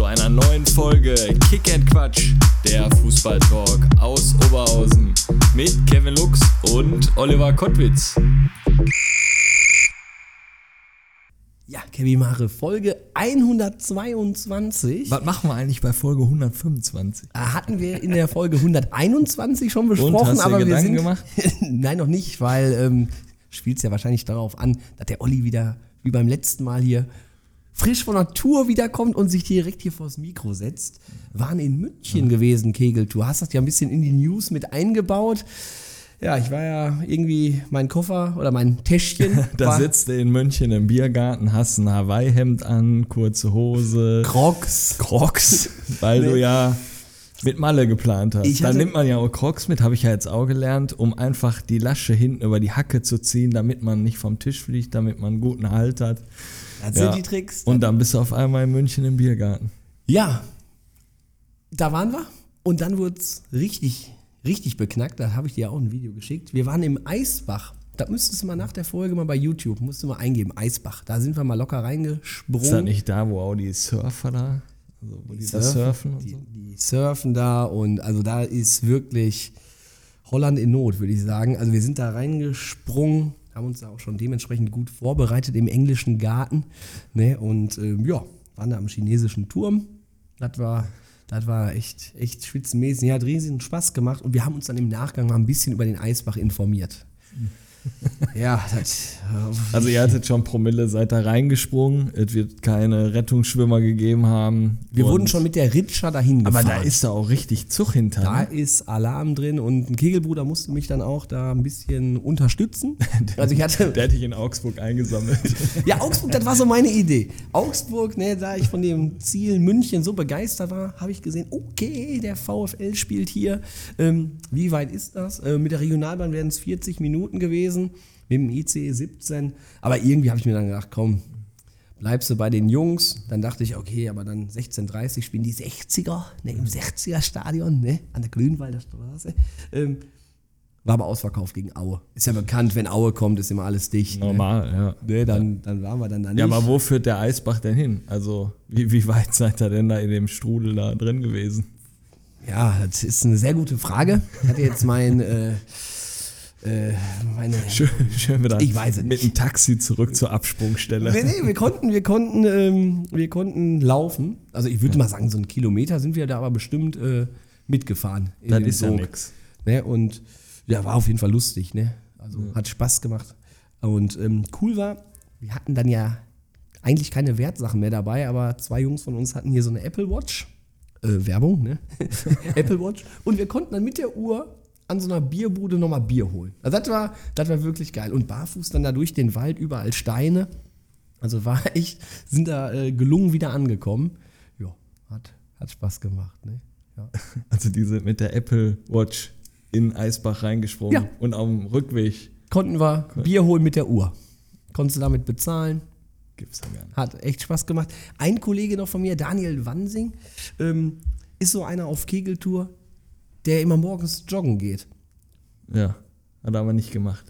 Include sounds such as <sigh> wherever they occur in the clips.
Zu einer neuen Folge Kick and Quatsch, der Fußballtalk aus Oberhausen mit Kevin Lux und Oliver Kottwitz. Ja, Kevin Mare, Folge 122. Was machen wir eigentlich bei Folge 125? Äh, Hatten wir in der Folge 121 schon besprochen, Und, hast du dir aber wir Gedanken sind gemacht? <laughs> Nein, noch nicht, weil ähm, spielt es ja wahrscheinlich darauf an, dass der Olli wieder wie beim letzten Mal hier frisch von der Tour wiederkommt und sich direkt hier vors Mikro setzt. Waren in München gewesen, Kegeltour. Hast das ja ein bisschen in die News mit eingebaut. Ja, ich war ja irgendwie mein Koffer oder mein Täschchen. <laughs> Da sitzt du in München im Biergarten, hast ein Hawaii-Hemd an, kurze Hose, Crocs. Crocs, <laughs> weil du ja mit Malle geplant hast. Da nimmt man ja auch Crocs mit, habe ich ja jetzt auch gelernt, um einfach die Lasche hinten über die Hacke zu ziehen, damit man nicht vom Tisch fliegt, damit man einen guten Halt hat. Das Ja. sind die Tricks. Und dann bist du auf einmal in München im Biergarten. Ja, da waren wir und dann wurde es richtig, richtig beknackt. Da habe ich dir auch ein Video geschickt. Wir waren im Eisbach. Da müsstest du mal nach der Folge mal bei YouTube, musst du mal eingeben, Eisbach. Da sind wir mal locker Ist das reingesprungen. nicht da, wo auch die Surfer da, also wo die, da surfen und die, so? die surfen da und also da ist wirklich Holland in Not, würde ich sagen. Also wir sind da reingesprungen, haben uns da auch schon dementsprechend gut vorbereitet im englischen Garten. Ne? Und ähm, ja, waren da am chinesischen Turm. Das war, das war echt, echt spitzenmäßig. Ja, hat riesigen Spaß gemacht und wir haben uns dann im Nachgang mal ein bisschen über den Eisbach informiert. <laughs> ja, das, äh, Also ihr hattet schon Promille, seid da reingesprungen, es wird keine Rettungsschwimmer gegeben haben. wir wurden schon mit der Ritscha dahin Aber gefahren. da ist da auch richtig Zug hinter. Da ne? ist Alarm drin und ein Kegelbruder musste mich dann auch da ein bisschen unterstützen. <laughs> Also ich hatte. <laughs> Der hätte ich in Augsburg eingesammelt. Ja, Augsburg, das war so meine Idee. Augsburg, ne, da ich von dem Ziel München so begeistert war, habe ich gesehen, okay, der VfL spielt hier. Ähm, wie weit ist das? Äh, mit der Regionalbahn wären es 40 Minuten gewesen, mit dem ICE 17. Aber irgendwie habe ich mir dann gedacht, komm, bleibst du bei den Jungs. Dann dachte ich, okay, aber dann 16.30 spielen die 60er, ne, im 60er-Stadion, ne, an der Grünwalder Straße. Ähm, war aber ausverkauft gegen Aue. Ist ja bekannt, wenn Aue kommt, ist immer alles dicht. Ne? Normal, ja. Nee, dann, dann waren wir dann da nicht. Ja, aber wo führt der Eisbach denn hin? Also, wie, wie weit seid ihr denn da in dem Strudel da drin gewesen? Ja, das ist eine sehr gute Frage. Ich hatte jetzt mein, äh, äh, meine. Schön, schön wieder Ich weiß es mit dem Taxi zurück zur Absprungstelle. Nee, nee, wir konnten, wir konnten, ähm, wir konnten laufen. Also ich würde mal sagen, so einen Kilometer sind wir da aber bestimmt äh, mitgefahren. in Das ist ja Sog. nix. Ne? Und ja, war auf jeden Fall lustig, ne? Also hat Spaß gemacht. Und ähm, cool war, wir hatten dann ja eigentlich keine Wertsachen mehr dabei, aber zwei Jungs von uns hatten hier so eine Apple Watch. Äh, Werbung, ne? <laughs> Apple Watch. Und wir konnten dann mit der Uhr an so einer Bierbude nochmal Bier holen. Also das war, das war wirklich geil. Und barfuß dann da durch den Wald, überall Steine. Also war <laughs> echt, sind da äh, gelungen wieder angekommen. Ja, hat, hat Spaß gemacht, ne? Ja. <laughs> Also die sind mit der Apple Watch in Eisbach reingesprungen Ja. und dem Rückweg Konnten wir Bier holen mit der Uhr. Konntest du damit bezahlen. gibt's ja gar nicht. Hat echt Spaß gemacht. Ein Kollege noch von mir, Daniel Wansing, ähm, ist so einer auf Kegeltour, der immer morgens joggen geht. Ja, hat er aber nicht gemacht.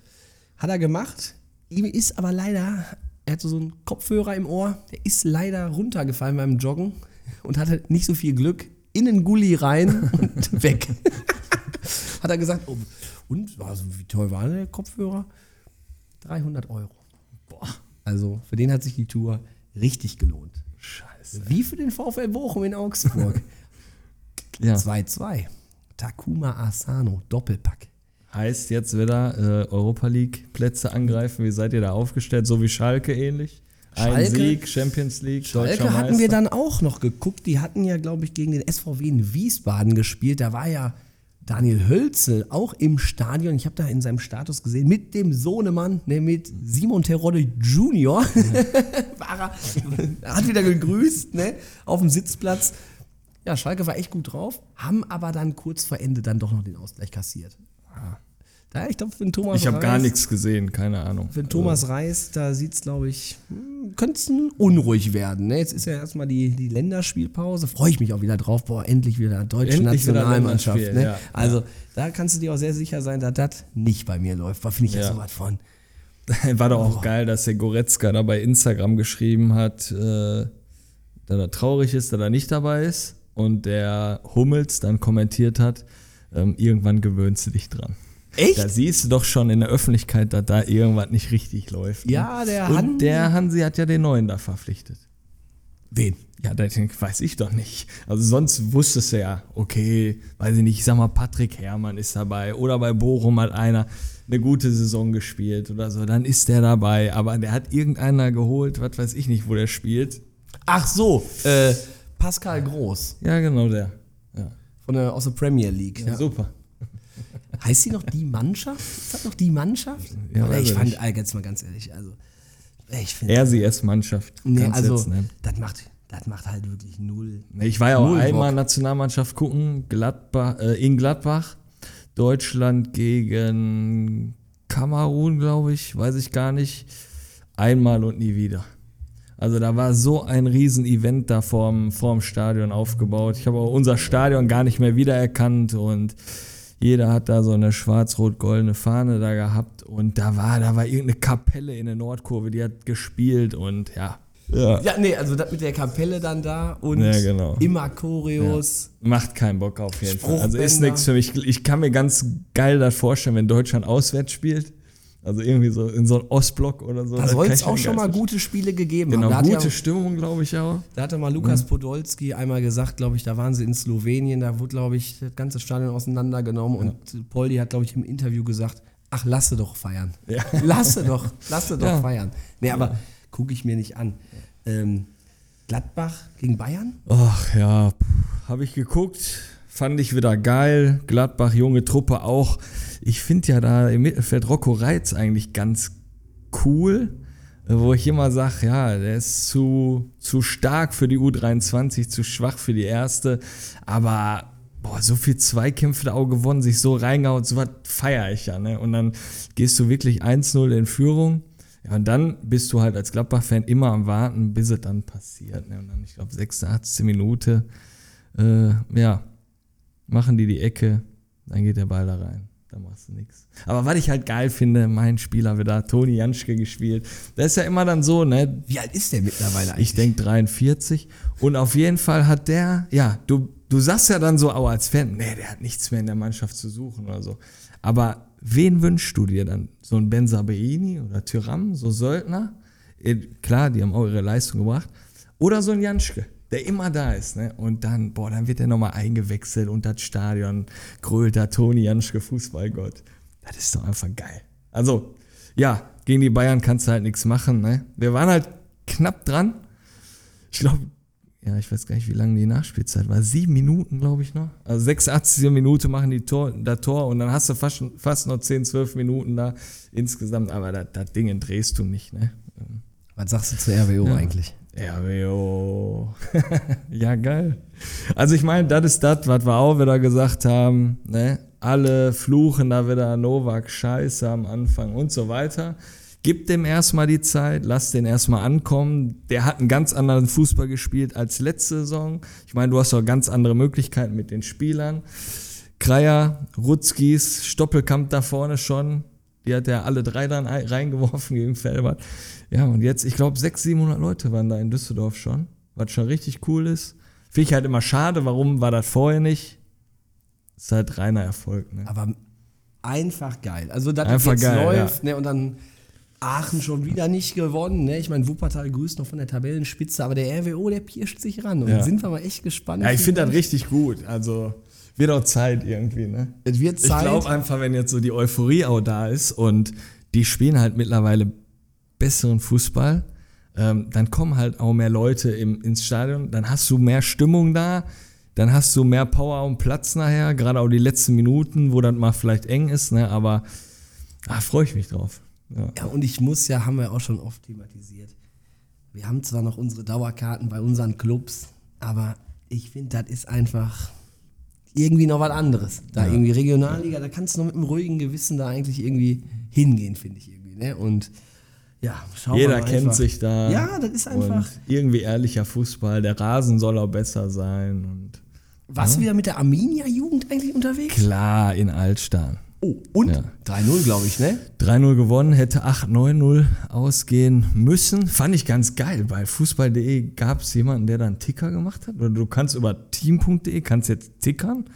Hat er gemacht. Ihm ist aber leider, er hatte so einen Kopfhörer im Ohr, der ist leider runtergefallen beim Joggen und hatte nicht so viel Glück. In den Gully rein <laughs> und weg. <laughs> Hat er gesagt, oh, und also, wie teuer war der Kopfhörer? 300 Euro. Boah. Also für den hat sich die Tour richtig gelohnt. Scheiße. Wie für den VfL Bochum in Augsburg. <laughs> Ja. 2-2. Takuma Asano, Doppelpack. Heißt jetzt wieder äh, Europa League Plätze angreifen. Wie seid ihr da aufgestellt? So wie Schalke ähnlich? Ein Schalke- Sieg, Champions League, deutscher Schalke hatten Meister. wir dann auch noch geguckt. Die hatten ja, glaube ich, gegen den SVW in Wiesbaden gespielt. Da war ja Daniel Hölzel auch im Stadion. Ich habe da in seinem Status gesehen, mit dem Sohnemann, ne, mit Simon Terodde Junior. <laughs> war er, hat wieder gegrüßt, ne, auf dem Sitzplatz. Ja, Schalke war echt gut drauf, haben aber dann kurz vor Ende dann doch noch den Ausgleich kassiert. Da, ich glaube, wenn Thomas Ich habe gar nichts gesehen, keine Ahnung. Wenn Thomas Reis, da sieht es, glaube ich, könnte es unruhig werden. Ne? Jetzt ist ja erstmal die, die Länderspielpause. Freue ich mich auch wieder drauf. Boah, endlich wieder deutsche Endlich wieder Nationalmannschaft. Länderspiel, Ne? ja. Also, da kannst du dir auch sehr sicher sein, dass das nicht bei mir läuft. Da finde ich ja. Ja. so was von. <laughs> War doch auch geil, dass der Goretzka da bei Instagram geschrieben hat, äh, dass er traurig ist, dass er nicht dabei ist. Und der Hummels dann kommentiert hat, ähm, irgendwann gewöhnst du dich dran. Echt? Da siehst du doch schon in der Öffentlichkeit, dass da irgendwas nicht richtig läuft. ne? Ja, der Und Hansi- der Hansi hat ja den neuen da verpflichtet. Wen? Ja, das weiß ich doch nicht. Also sonst wusstest du ja, okay, weiß ich nicht, ich sag mal, Patrick Herrmann ist dabei oder bei Bochum hat einer eine gute Saison gespielt oder so, dann ist der dabei. Aber der hat irgendeiner geholt, was weiß ich nicht, wo der spielt. Ach so, äh, Pascal Groß Ja, genau der. Ja, von der, aus der Premier League. Ja. super. Heißt die noch die Mannschaft? Ist das noch die Mannschaft? Ja, Oder ich fand, jetzt mal ganz ehrlich, also, ich finde, RCS-Mannschaft. nee, also, nennen. das macht, das macht halt wirklich null. Ich war ja auch einmal Bock. Nationalmannschaft gucken, Gladbach, äh, in Gladbach, Deutschland gegen Kamerun, glaube ich, weiß ich gar nicht. Einmal und nie wieder. Also da war so ein Riesen-Event da vorm, vorm Stadion aufgebaut. Ich habe auch unser Stadion gar nicht mehr wiedererkannt und jeder hat da so eine schwarz-rot-goldene Fahne da gehabt und da war, da war irgendeine Kapelle in der Nordkurve, die hat gespielt und ja. Ja. Ja, nee, also das mit der Kapelle dann da und Ja, genau. immer Choreos. Macht keinen Bock auf jeden Fall. Also ist nichts für mich. Ich kann mir ganz geil das vorstellen, wenn Deutschland auswärts spielt. Also irgendwie so in so einem Ostblock oder so. Da Das soll es auch schon mal gute Spiele gegeben Genau, haben. Da hat, gute ja, Stimmung, glaube ich auch. da hatte mal Lukas Podolski einmal gesagt, glaube ich, da waren sie in Slowenien, da wurde, glaube ich, das ganze Stadion auseinandergenommen und Poldi hat, glaube ich, im Interview gesagt, ach, lasse doch feiern. Ja. <laughs> Lasse doch, lasse doch Ja. feiern. Nee, aber gucke ich mir nicht an. Ähm, Gladbach gegen Bayern? Ach ja, habe ich geguckt, fand ich wieder geil. Gladbach, junge Truppe auch. Ich finde ja da im Mittelfeld Rocco Reitz eigentlich ganz cool, äh, wo ich immer sage, ja, der ist zu, zu stark für die U23, zu schwach für die erste. Aber boah, so viel Zweikämpfe da auch gewonnen, sich so reingehauen, so was feiere ich ja. Ne? Und dann gehst du wirklich 1-0 in Führung. Ja, und dann bist du halt als Gladbach-Fan immer am Warten, bis es dann passiert. Ne? Und dann, ich glaube, 86. Minute, äh, ja, machen die die Ecke, dann geht der Ball da rein. Da machst du nichts. Aber was ich halt geil finde, mein Spieler wieder, Toni Janschke gespielt. Das ist ja immer dann so, ne? Wie alt ist der mittlerweile eigentlich? Ich denke 43. Und auf jeden Fall hat der, ja, du, du sagst ja dann so auch als Fan, nee, der hat nichts mehr in der Mannschaft zu suchen oder so. Aber wen wünschst du dir dann? So ein Ben Sabeini oder Tyram, so Söldner? Eh, Klar, die haben auch ihre Leistung gebracht. Oder so ein Janschke, der immer da ist, ne? Und dann, boah, dann wird er nochmal eingewechselt und das Stadion grölt da Toni Janschke, Fußballgott. Das ist doch einfach geil. Also, ja, gegen die Bayern kannst du halt nichts machen, ne? Wir waren halt knapp dran. Ich glaube, ja, ich weiß gar nicht, wie lange die Nachspielzeit war. Sieben Minuten, glaube ich, noch. Also 86. Minute machen die Tor, das Tor und dann hast du fast, fast noch 10, 12 Minuten da insgesamt. Aber das, Ding drehst du nicht, ne? Was sagst du zu RWO Ja. eigentlich? RWO. <laughs> ja, geil. Also ich meine, das ist das, was wir auch wieder gesagt haben. Ne? Alle fluchen da wieder Novak Scheiße am Anfang und so weiter. Gib dem erstmal die Zeit, lass den erstmal ankommen. Der hat einen ganz anderen Fußball gespielt als letzte Saison. Ich meine, du hast auch ganz andere Möglichkeiten mit den Spielern. Kreier, Rutzkis, Stoppelkamp da vorne schon. Die hat er alle drei dann ein- reingeworfen gegen Felbert. Ja, und jetzt, ich glaube, 600, 700 Leute waren da in Düsseldorf schon, was schon richtig cool ist. Finde ich halt immer schade, warum war das vorher nicht? Ist halt reiner Erfolg, ne? Aber einfach geil. Also, dass Einfach das jetzt geil, läuft, ne, und dann Aachen schon wieder nicht gewonnen. Ne? Ich meine, Wuppertal grüßt noch von der Tabellenspitze, aber der RWO, der pirscht sich ran. Und Ja. sind wir mal echt gespannt. Ja, ich finde das richtig gut. Also, wird auch Zeit irgendwie, ne? Es wird Ich Zeit. glaube einfach, wenn jetzt so die Euphorie auch da ist und die spielen halt mittlerweile besseren Fußball, ähm, dann kommen halt auch mehr Leute im, ins Stadion, dann hast du mehr Stimmung da, dann hast du mehr Power und Platz nachher, gerade auch die letzten Minuten, wo dann mal vielleicht eng ist, ne? aber da freue ich mich drauf. Ja. Ja, und ich muss ja, haben wir auch schon oft thematisiert. Wir haben zwar noch unsere Dauerkarten bei unseren Clubs, aber ich finde, das ist einfach irgendwie noch was anderes. Da irgendwie Regionalliga, da kannst du noch mit einem ruhigen Gewissen da eigentlich irgendwie hingehen, finde ich irgendwie. Ne? Und ja, schauen wir Jeder mal kennt einfach. sich da. Ja, das ist einfach. Irgendwie ehrlicher Fußball. Der Rasen soll auch besser sein. Und Warst du wieder mit der Arminia-Jugend eigentlich unterwegs? klar, in Altstein. Oh, und? Ja. 3-0, glaube ich, ne? 3-0 gewonnen, hätte 8-9-0 ausgehen müssen. Fand ich ganz geil. Bei Fußball.de gab es jemanden, der da einen Ticker gemacht hat. Oder du kannst über team.de, kannst jetzt tickern.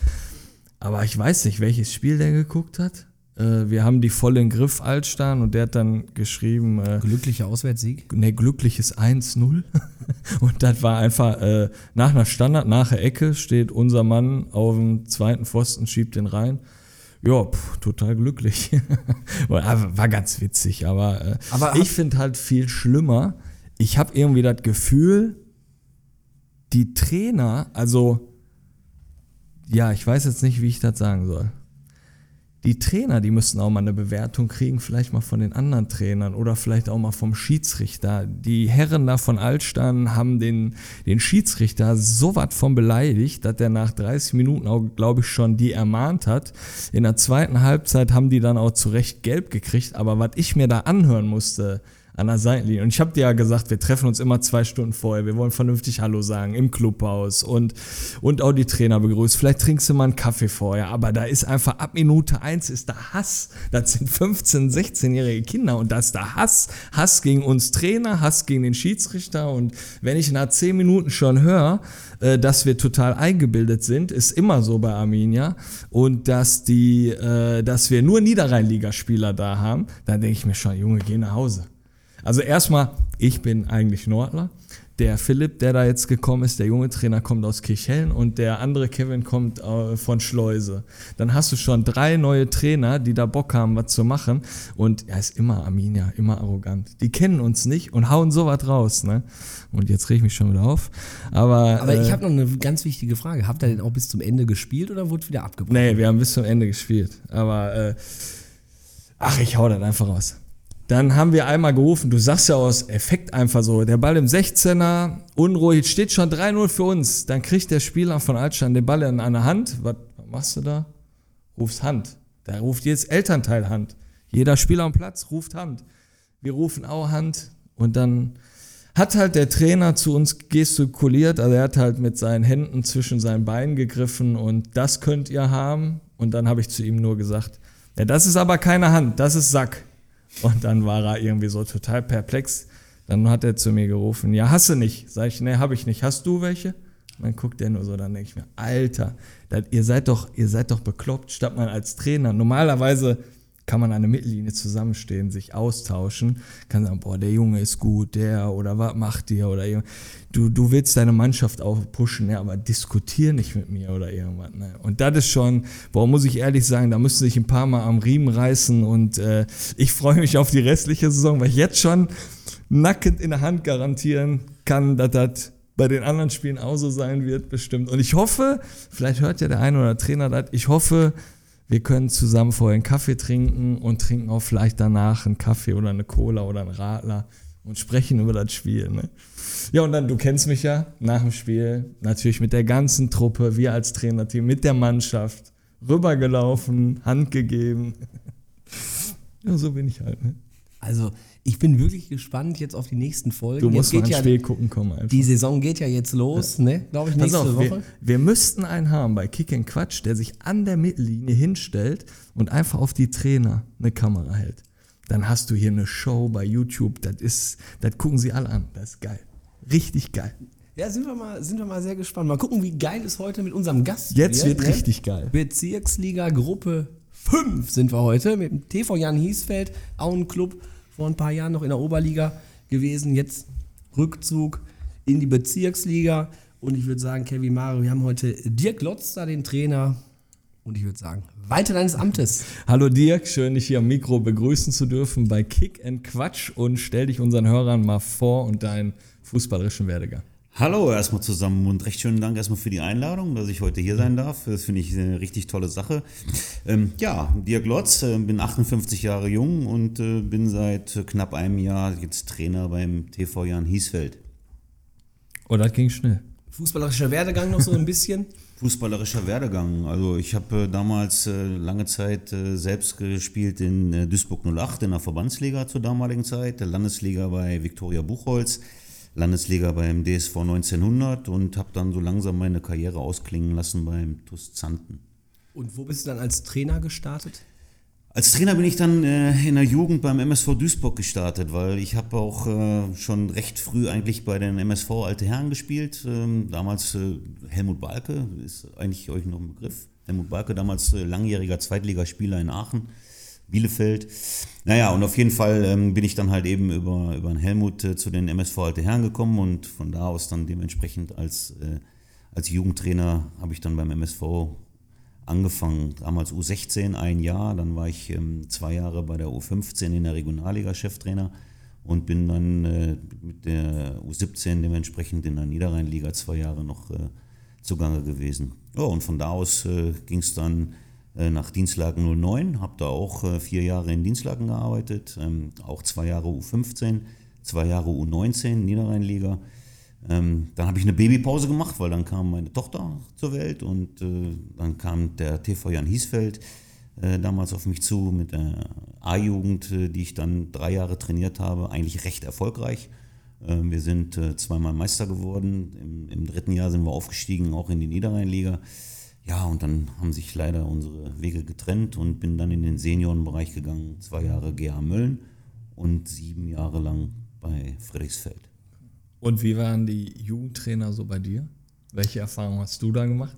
Aber ich weiß nicht, welches Spiel der geguckt hat. Äh, wir haben die voll in Griff Altstein und der hat dann geschrieben, äh, Glücklicher Auswärtssieg. ne, glückliches 1-0. <laughs> Und das war einfach, äh, nach einer Standard, nach der Ecke steht unser Mann auf dem zweiten Pfosten, schiebt den rein. Ja, pff, total glücklich. <laughs> war, war ganz witzig, aber, äh, Aber ich finde halt viel schlimmer. Ich habe irgendwie das Gefühl, die Trainer, also, ja, ich weiß jetzt nicht, wie ich das sagen soll die Trainer, die müssten auch mal eine Bewertung kriegen, vielleicht mal von den anderen Trainern oder vielleicht auch mal vom Schiedsrichter. Die Herren da von Altstein haben den, den Schiedsrichter so was von beleidigt, dass der nach 30 Minuten auch, glaube ich, schon die ermahnt hat. In der zweiten Halbzeit haben die dann auch zu Recht gelb gekriegt, aber was ich mir da anhören musste, an der Seitenlinie. Und ich habe dir ja gesagt, wir treffen uns immer zwei Stunden vorher. Wir wollen vernünftig Hallo sagen im Clubhaus und, und auch die Trainer begrüßen. Vielleicht trinkst du mal einen Kaffee vorher. Aber da ist einfach ab Minute eins ist da Hass. Das sind 15-, 16-jährige Kinder und da ist da Hass. Hass gegen uns Trainer, Hass gegen den Schiedsrichter. Und wenn ich nach zehn Minuten schon höre, äh, dass wir total eingebildet sind, ist immer so bei Arminia. Und dass die, äh, dass wir nur Niederrhein-Ligaspieler da haben, dann denke ich mir schon, Junge, geh nach Hause. Also erstmal, ich bin eigentlich Nordler. Der Philipp, der da jetzt gekommen ist, der junge Trainer kommt aus Kirchhellen und der andere Kevin kommt äh, von Schleuse. Dann hast du schon drei neue Trainer, die da Bock haben, was zu machen. Und er ist immer Arminia, immer arrogant. Die kennen uns nicht und hauen sowas raus. Ne? Und jetzt reg ich mich schon wieder auf. Aber, Aber ich äh, habe noch eine ganz wichtige Frage. Habt ihr denn auch bis zum Ende gespielt oder wurde wieder abgebrochen? Nee, wir haben bis zum Ende gespielt. Aber äh, ach, ich hau das einfach raus. Dann haben wir einmal gerufen, du sagst ja aus Effekt einfach so, der Ball im 16er, unruhig, steht schon 3-0 für uns. Dann kriegt der Spieler von Altstein den Ball in eine Hand. Was, was machst du da? Rufst Hand. Da ruft jetzt Elternteil Hand. Jeder Spieler am Platz ruft Hand. Wir rufen auch Hand und dann hat halt der Trainer zu uns gestikuliert, also er hat halt mit seinen Händen zwischen seinen Beinen gegriffen und das könnt ihr haben. Und dann habe ich zu ihm nur gesagt, ja, das ist aber keine Hand, das ist Sack. Und dann war er irgendwie so total perplex. Dann hat er zu mir gerufen, ja, hasse nicht. Sag ich, nee, habe ich nicht. Hast du welche? Und dann guckt er nur so, dann denke ich mir, Alter, das, ihr seid doch, ihr seid doch bekloppt, statt man als Trainer. Normalerweise kann man an der Mittellinie zusammenstehen, sich austauschen, kann sagen, boah, der Junge ist gut, der oder was macht ihr oder du, du willst deine Mannschaft auch pushen, ne, aber diskutier nicht mit mir oder irgendwas. Ne. Und das ist schon, boah, muss ich ehrlich sagen, da müsste sich ein paar Mal am Riemen reißen und äh, ich freue mich auf die restliche Saison, weil ich jetzt schon nackend in der Hand garantieren kann, dass das bei den anderen Spielen auch so sein wird, bestimmt. Und ich hoffe, vielleicht hört ja der eine oder der Trainer das, ich hoffe, wir können zusammen vorher einen Kaffee trinken und trinken auch vielleicht danach einen Kaffee oder eine Cola oder einen Radler und sprechen über das Spiel. Ne? Ja, und dann, du kennst mich ja, nach dem Spiel natürlich mit der ganzen Truppe, wir als Trainerteam, mit der Mannschaft, rübergelaufen, Hand gegeben. <laughs> Ja, so bin ich halt. Ne? Also, ich bin wirklich gespannt jetzt auf die nächsten Folgen. Du jetzt musst mal geht ins ja, Spiel gucken kommen einfach. Die Saison geht ja jetzt los, ne? Glaube ich, nächste auf, Woche. wir, wir müssten einen haben bei Kick and Quatsch, der sich an der Mittellinie hinstellt und einfach auf die Trainer eine Kamera hält. Dann hast du hier eine Show bei YouTube, das ist, das gucken sie alle an. Das ist geil. Richtig geil. Ja, sind wir, mal, sind wir mal sehr gespannt. Mal gucken, wie geil es heute mit unserem Gast Jetzt wird ne? richtig geil. Bezirksliga Gruppe 5 sind wir heute mit dem TV Jan Hiesfeld, auch ein Club vor ein paar Jahren noch in der Oberliga gewesen. Jetzt Rückzug in die Bezirksliga. Und ich würde sagen, Kevin Mario, wir haben heute Dirk Lotz da, den Trainer. Und ich würde sagen, weiter deines Amtes. <laughs> Hallo Dirk, schön dich hier am Mikro begrüßen zu dürfen bei Kick and Quatsch und stell dich unseren Hörern mal vor und deinen fußballerischen Werdegang. Hallo erstmal zusammen und recht schönen Dank erstmal für die Einladung, dass ich heute hier sein darf. Das finde ich eine richtig tolle Sache. Ähm, ja, Dirk Lotz, äh, bin 58 Jahre jung und äh, bin seit knapp einem Jahr jetzt Trainer beim TV Jan Hiesfeld. Oh, das ging schnell. Fußballerischer Werdegang noch so ein bisschen? <laughs> Fußballerischer Werdegang. Also ich habe äh, damals äh, lange Zeit äh, selbst gespielt in äh, Duisburg 08 in der Verbandsliga zur damaligen Zeit, der Landesliga bei Viktoria Buchholz, Landesliga beim DSV 1900 und habe dann so langsam meine Karriere ausklingen lassen beim TuS Zanten. Und wo bist du dann als Trainer gestartet? Als Trainer bin ich dann äh, in der Jugend beim MSV Duisburg gestartet, weil ich habe auch äh, schon recht früh eigentlich bei den MSV Alte Herren gespielt. Ähm, damals äh, Helmut Balke, ist eigentlich euch noch ein Begriff. Helmut Balke, damals äh, langjähriger Zweitligaspieler in Aachen, Bielefeld. Naja, und auf jeden Fall ähm, bin ich dann halt eben über, über den Helmut äh, zu den MSV Alte Herren gekommen und von da aus dann dementsprechend als, äh, als Jugendtrainer habe ich dann beim MSV angefangen, damals U16 ein Jahr, dann war ich ähm, zwei Jahre bei der U15 in der Regionalliga Cheftrainer und bin dann äh, mit der U17 dementsprechend in der Niederrheinliga zwei Jahre noch äh, zugange gewesen. Ja, und von da aus äh, ging es dann nach Dienstlagen 09, habe da auch äh, vier Jahre in Dienstlagen gearbeitet, ähm, auch zwei Jahre U15, zwei Jahre U19 Niederrheinliga. Ähm, dann habe ich eine Babypause gemacht, weil dann kam meine Tochter zur Welt und äh, dann kam der TV Jan Hiesfeld äh, damals auf mich zu mit der A-Jugend, äh, die ich dann drei Jahre trainiert habe, eigentlich recht erfolgreich. Ähm, wir sind äh, zweimal Meister geworden, Im, Im, dritten Jahr sind wir aufgestiegen, auch in die Niederrheinliga. Ja, und dann haben sich leider unsere Wege getrennt und bin dann in den Seniorenbereich gegangen, zwei Jahre GA Mölln und sieben Jahre lang bei Friedrichsfeld. Und wie waren die Jugendtrainer so bei dir? Welche Erfahrungen hast du da gemacht?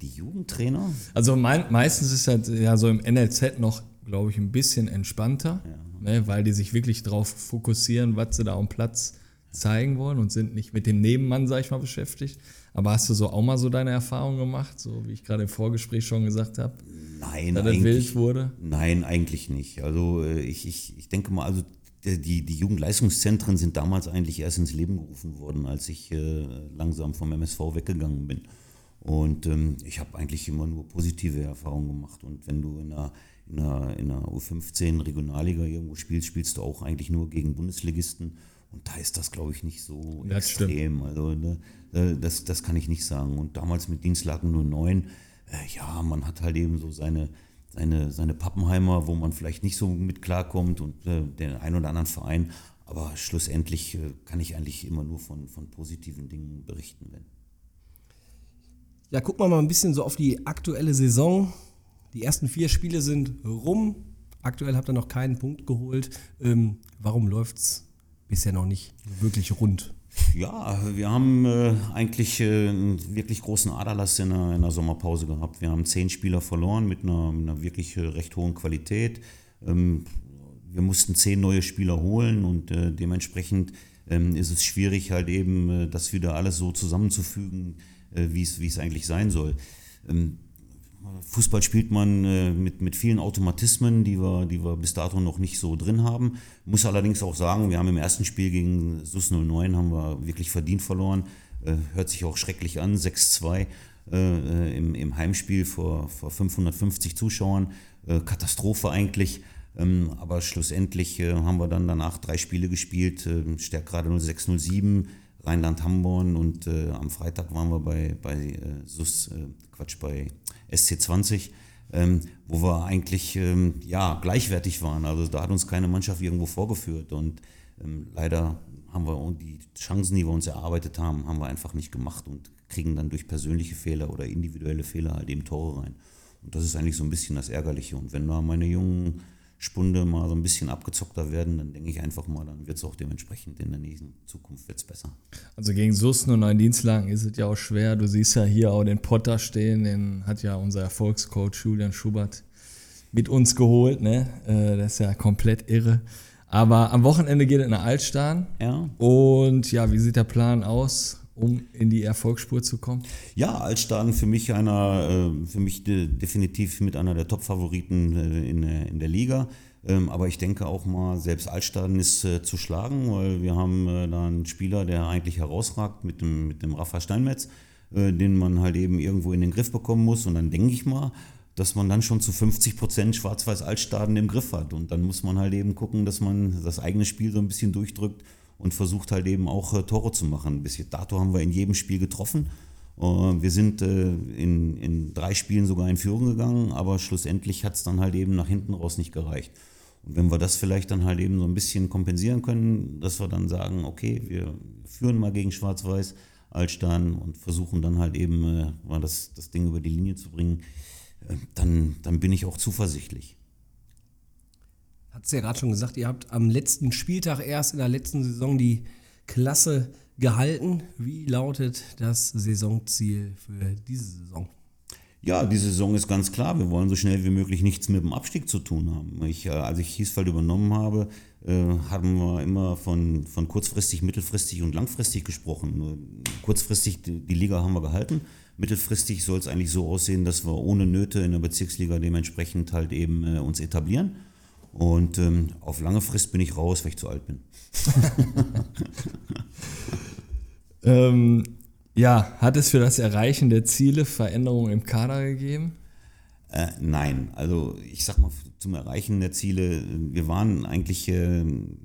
Die Jugendtrainer? Also mein, meistens ist halt ja so im NLZ noch, glaube ich, ein bisschen entspannter, ja. ne, weil die sich wirklich darauf fokussieren, was sie da am Platz zeigen wollen und sind nicht mit dem Nebenmann, sag ich mal, beschäftigt. Aber hast du so auch mal so deine Erfahrungen gemacht, so wie ich gerade im Vorgespräch schon gesagt habe? Nein, da eigentlich, wild wurde? Nein, eigentlich nicht. Also äh, ich, ich, ich denke mal, also die, die Jugendleistungszentren sind damals eigentlich erst ins Leben gerufen worden, als ich äh, langsam vom MSV weggegangen bin. Und ähm, ich habe eigentlich immer nur positive Erfahrungen gemacht. Und wenn du in einer, in einer, in einer U15 Regionalliga irgendwo spielst, spielst du auch eigentlich nur gegen Bundesligisten. Und da ist das, glaube ich, nicht so das extrem. Stimmt. Also ne, äh, das, das kann ich nicht sagen. Und damals mit Dienstlagen nur neun, äh, ja, man hat halt eben so seine, seine, seine Pappenheimer, wo man vielleicht nicht so mit klarkommt und äh, den einen oder anderen Verein. Aber schlussendlich äh, kann ich eigentlich immer nur von, von positiven Dingen berichten. Wenn. Ja, gucken wir mal ein bisschen so auf die aktuelle Saison. Die ersten vier Spiele sind rum. Aktuell habt ihr noch keinen Punkt geholt. Ähm, warum läuft es bisher noch nicht wirklich rund? Ja, wir haben äh, eigentlich äh, einen wirklich großen Aderlass in der, in der, Sommerpause gehabt. Wir haben zehn Spieler verloren mit einer, mit einer wirklich äh, recht hohen Qualität. Ähm, wir mussten zehn neue Spieler holen und äh, dementsprechend ähm, ist es schwierig, halt eben äh, das wieder alles so zusammenzufügen, äh, wie es eigentlich sein soll. Ähm, Fußball spielt man äh, mit, mit vielen Automatismen, die wir, die wir bis dato noch nicht so drin haben. Muss allerdings auch sagen, wir haben im ersten Spiel gegen SUS 09 haben wir wirklich verdient verloren. Äh, hört sich auch schrecklich an, 6-2 äh, im, im Heimspiel vor, vor 550 Zuschauern. Katastrophe eigentlich. Ähm, aber schlussendlich haben wir dann danach drei Spiele gespielt, äh, Stärk gerade 0607 Rheinland-Hamborn und äh, am Freitag waren wir bei, bei äh, SUS, äh, Quatsch, bei SC20, ähm, wo wir eigentlich ähm, ja, gleichwertig waren. Also da hat uns keine Mannschaft irgendwo vorgeführt und ähm, leider haben wir die Chancen, die wir uns erarbeitet haben, haben wir einfach nicht gemacht und kriegen dann durch persönliche Fehler oder individuelle Fehler halt eben Tore rein. Und das ist eigentlich so ein bisschen das Ärgerliche. Und wenn da meine jungen Spunde mal so ein bisschen abgezockter werden, dann denke ich einfach mal, dann wird es auch dementsprechend in der nächsten Zukunft wird's besser. Also gegen Susten und neuen Dienstlagen ist es ja auch schwer. Du siehst ja hier auch den Potter stehen, den hat ja unser Erfolgscoach Julian Schubert mit uns geholt. Ne? Äh, das ist ja komplett irre. Aber am Wochenende geht es nach Altstaden. Ja. Und ja, wie sieht der Plan aus? Um in die Erfolgsspur zu kommen? Ja, Altstaden für mich einer, äh, für mich definitiv mit einer der Top-Favoriten äh, in, in der Liga. Ähm, aber ich denke auch mal, selbst Altstaden ist äh, zu schlagen, weil wir haben da einen Spieler, der eigentlich herausragt mit dem, mit dem Rafa Steinmetz, den man halt eben irgendwo in den Griff bekommen muss. Und dann denke ich mal, dass man dann schon zu 50 Prozent Schwarz-Weiß Altstaden im Griff hat. Und dann muss man halt eben gucken, dass man das eigene Spiel so ein bisschen durchdrückt und versucht halt eben auch äh, Tore zu machen. Bis dato haben wir in jedem Spiel getroffen. Äh, wir sind äh, in, in drei Spielen sogar in Führung gegangen, aber schlussendlich hat es dann halt eben nach hinten raus nicht gereicht. Und wenn wir das vielleicht dann halt eben so ein bisschen kompensieren können, dass wir dann sagen, okay, wir führen mal gegen Schwarz-Weiß, Altstein und versuchen dann halt eben mal das, das Ding über die Linie zu bringen, dann, dann bin ich auch zuversichtlich. Hat es ja gerade schon gesagt, ihr habt am letzten Spieltag erst in der letzten Saison die Klasse gehalten. Wie lautet das Saisonziel für diese Saison? Ja, die Saison ist ganz klar. Wir wollen so schnell wie möglich nichts mit dem Abstieg zu tun haben. Ich, äh, als ich Hiesfeld übernommen habe, äh, haben wir immer von, von kurzfristig, mittelfristig und langfristig gesprochen. Kurzfristig, die, Liga haben wir gehalten. Mittelfristig soll es eigentlich so aussehen, dass wir ohne Nöte in der Bezirksliga dementsprechend halt eben äh, uns etablieren. Und ähm, auf lange Frist bin ich raus, weil ich zu alt bin. <laughs> ähm, ja, hat es für das Erreichen der Ziele Veränderungen im Kader gegeben? Äh, nein, also ich sag mal, zum Erreichen der Ziele, wir waren eigentlich äh, in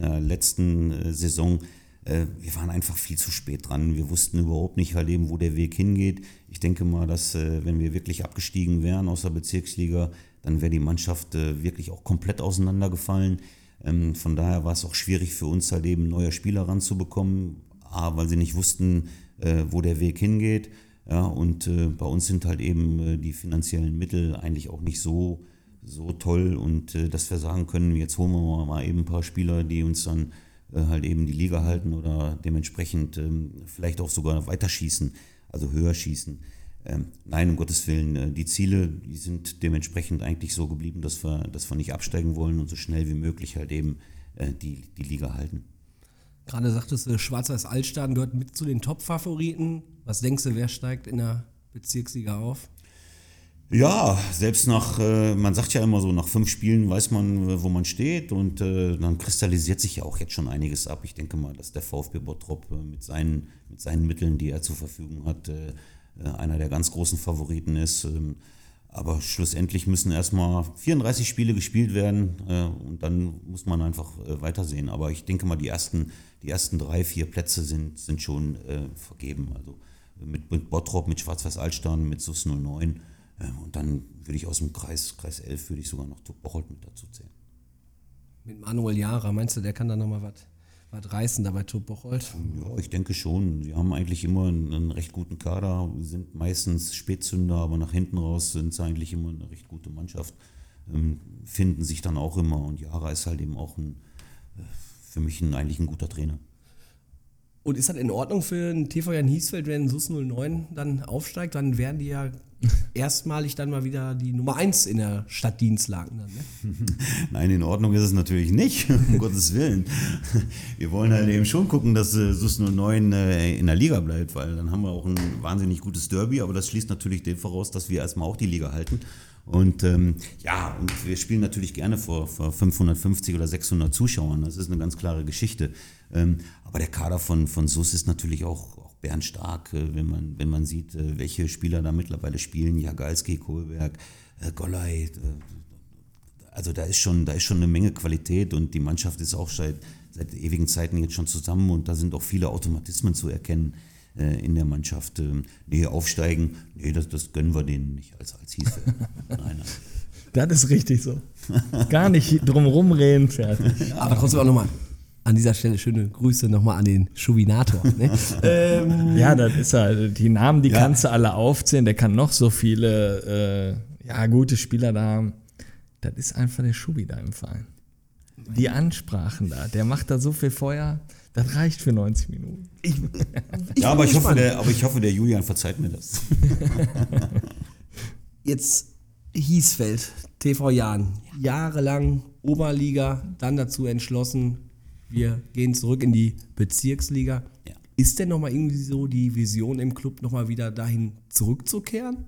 der letzten äh, Saison, äh, wir waren einfach viel zu spät dran. Wir wussten überhaupt nicht halt eben, wo der Weg hingeht. Ich denke mal, dass äh, wenn wir wirklich abgestiegen wären aus der Bezirksliga, dann wäre die Mannschaft äh, wirklich auch komplett auseinandergefallen. Ähm, von daher war es auch schwierig für uns halt eben neue Spieler ranzubekommen, A, weil sie nicht wussten, äh, wo der Weg hingeht. Ja, und äh, bei uns sind halt eben die finanziellen Mittel eigentlich auch nicht so, so toll und dass wir sagen können, jetzt holen wir mal eben ein paar Spieler, die uns dann halt eben die Liga halten oder dementsprechend ähm, vielleicht auch sogar weiterschießen, also höher schießen. Ähm, nein, um Gottes Willen, äh, die Ziele, die sind dementsprechend eigentlich so geblieben, dass wir, dass wir nicht absteigen wollen und so schnell wie möglich halt eben äh, die, die Liga halten. Gerade sagtest du, Schwarz-Weiß Altstaden gehört mit zu den Top-Favoriten. Was denkst du, wer steigt in der Bezirksliga auf? Ja, selbst nach, äh, man sagt ja immer so, nach fünf Spielen weiß man, wo man steht und dann kristallisiert sich ja auch jetzt schon einiges ab. Ich denke mal, dass der VfB Bottrop mit, seinen, mit seinen Mitteln, die er zur Verfügung hat, einer der ganz großen Favoriten ist. Ähm, aber schlussendlich müssen erstmal 34 Spiele gespielt werden äh, und dann muss man einfach weitersehen. Aber ich denke mal, die ersten, die ersten drei, vier Plätze sind, sind schon vergeben. Also mit, mit Bottrop, mit Schwarz-Weiß-Altstein, mit SUS 09 ähm, und dann würde ich aus dem Kreis, Kreis 11 würde ich sogar noch Bocholt mit dazu zählen. Mit Manuel Jara, meinst du, der kann da nochmal was was reißen dabei Tup Bocholt? Ja, ich denke schon. Sie haben eigentlich immer einen, einen, recht guten Kader, sind meistens Spätzünder, aber nach hinten raus sind sie eigentlich immer eine recht gute Mannschaft. Ähm, finden sich dann auch immer und Jara ist halt eben auch ein, äh, für mich ein, eigentlich ein guter Trainer. Und ist das in Ordnung für einen TV Jan Hiesfeld, wenn SUS 09 dann aufsteigt? Dann werden die ja <laughs> erstmalig dann mal wieder die Nummer 1 in der Stadt Dienstlagen. Dann, ne? <laughs> Nein, in Ordnung ist es natürlich nicht, <laughs> um Gottes Willen. Wir wollen halt eben schon gucken, dass äh, SUS 09 äh, in der Liga bleibt, weil dann haben wir auch ein wahnsinnig gutes Derby, aber das schließt natürlich dem voraus, dass wir erstmal auch die Liga halten. Und ähm, ja, und wir spielen natürlich gerne vor, vor 550 oder 600 Zuschauern. Das ist eine ganz klare Geschichte. Ähm, aber der Kader von, von SUS ist natürlich auch, auch bärenstark, äh, wenn, man, wenn man sieht, äh, welche Spieler da mittlerweile spielen. Jagalski, Kohlberg, äh, Gollay. Äh, also da ist, schon, da ist schon eine Menge Qualität und die Mannschaft ist auch seit, seit ewigen Zeiten jetzt schon zusammen und da sind auch viele Automatismen zu erkennen äh, in der Mannschaft. Ähm, nee, aufsteigen, nee, das, das gönnen wir denen nicht als, als Hiefe. <laughs> nein, nein. Das ist richtig so. Gar nicht drumherum reden, fertig. Aber trotzdem auch nochmal an dieser Stelle schöne Grüße nochmal an den Schubinator. Ne? <laughs> ähm, ja, das ist halt, die Namen, die ja. kannst du alle aufzählen. Der kann noch so viele äh, ja, gute Spieler da haben. Das ist einfach der Schubi da im Verein. Die Ansprachen da, der macht da so viel Feuer. Das reicht für 90 Minuten. Ich, <laughs> ich ja, aber ich, hoffe, der, aber ich hoffe, der Julian verzeiht mir das. <laughs> Jetzt Hiesfeld, TV Jahn, jahrelang Oberliga, dann dazu entschlossen, wir gehen zurück in die Bezirksliga. Ja. Ist denn nochmal irgendwie so die Vision im Club nochmal wieder dahin zurückzukehren?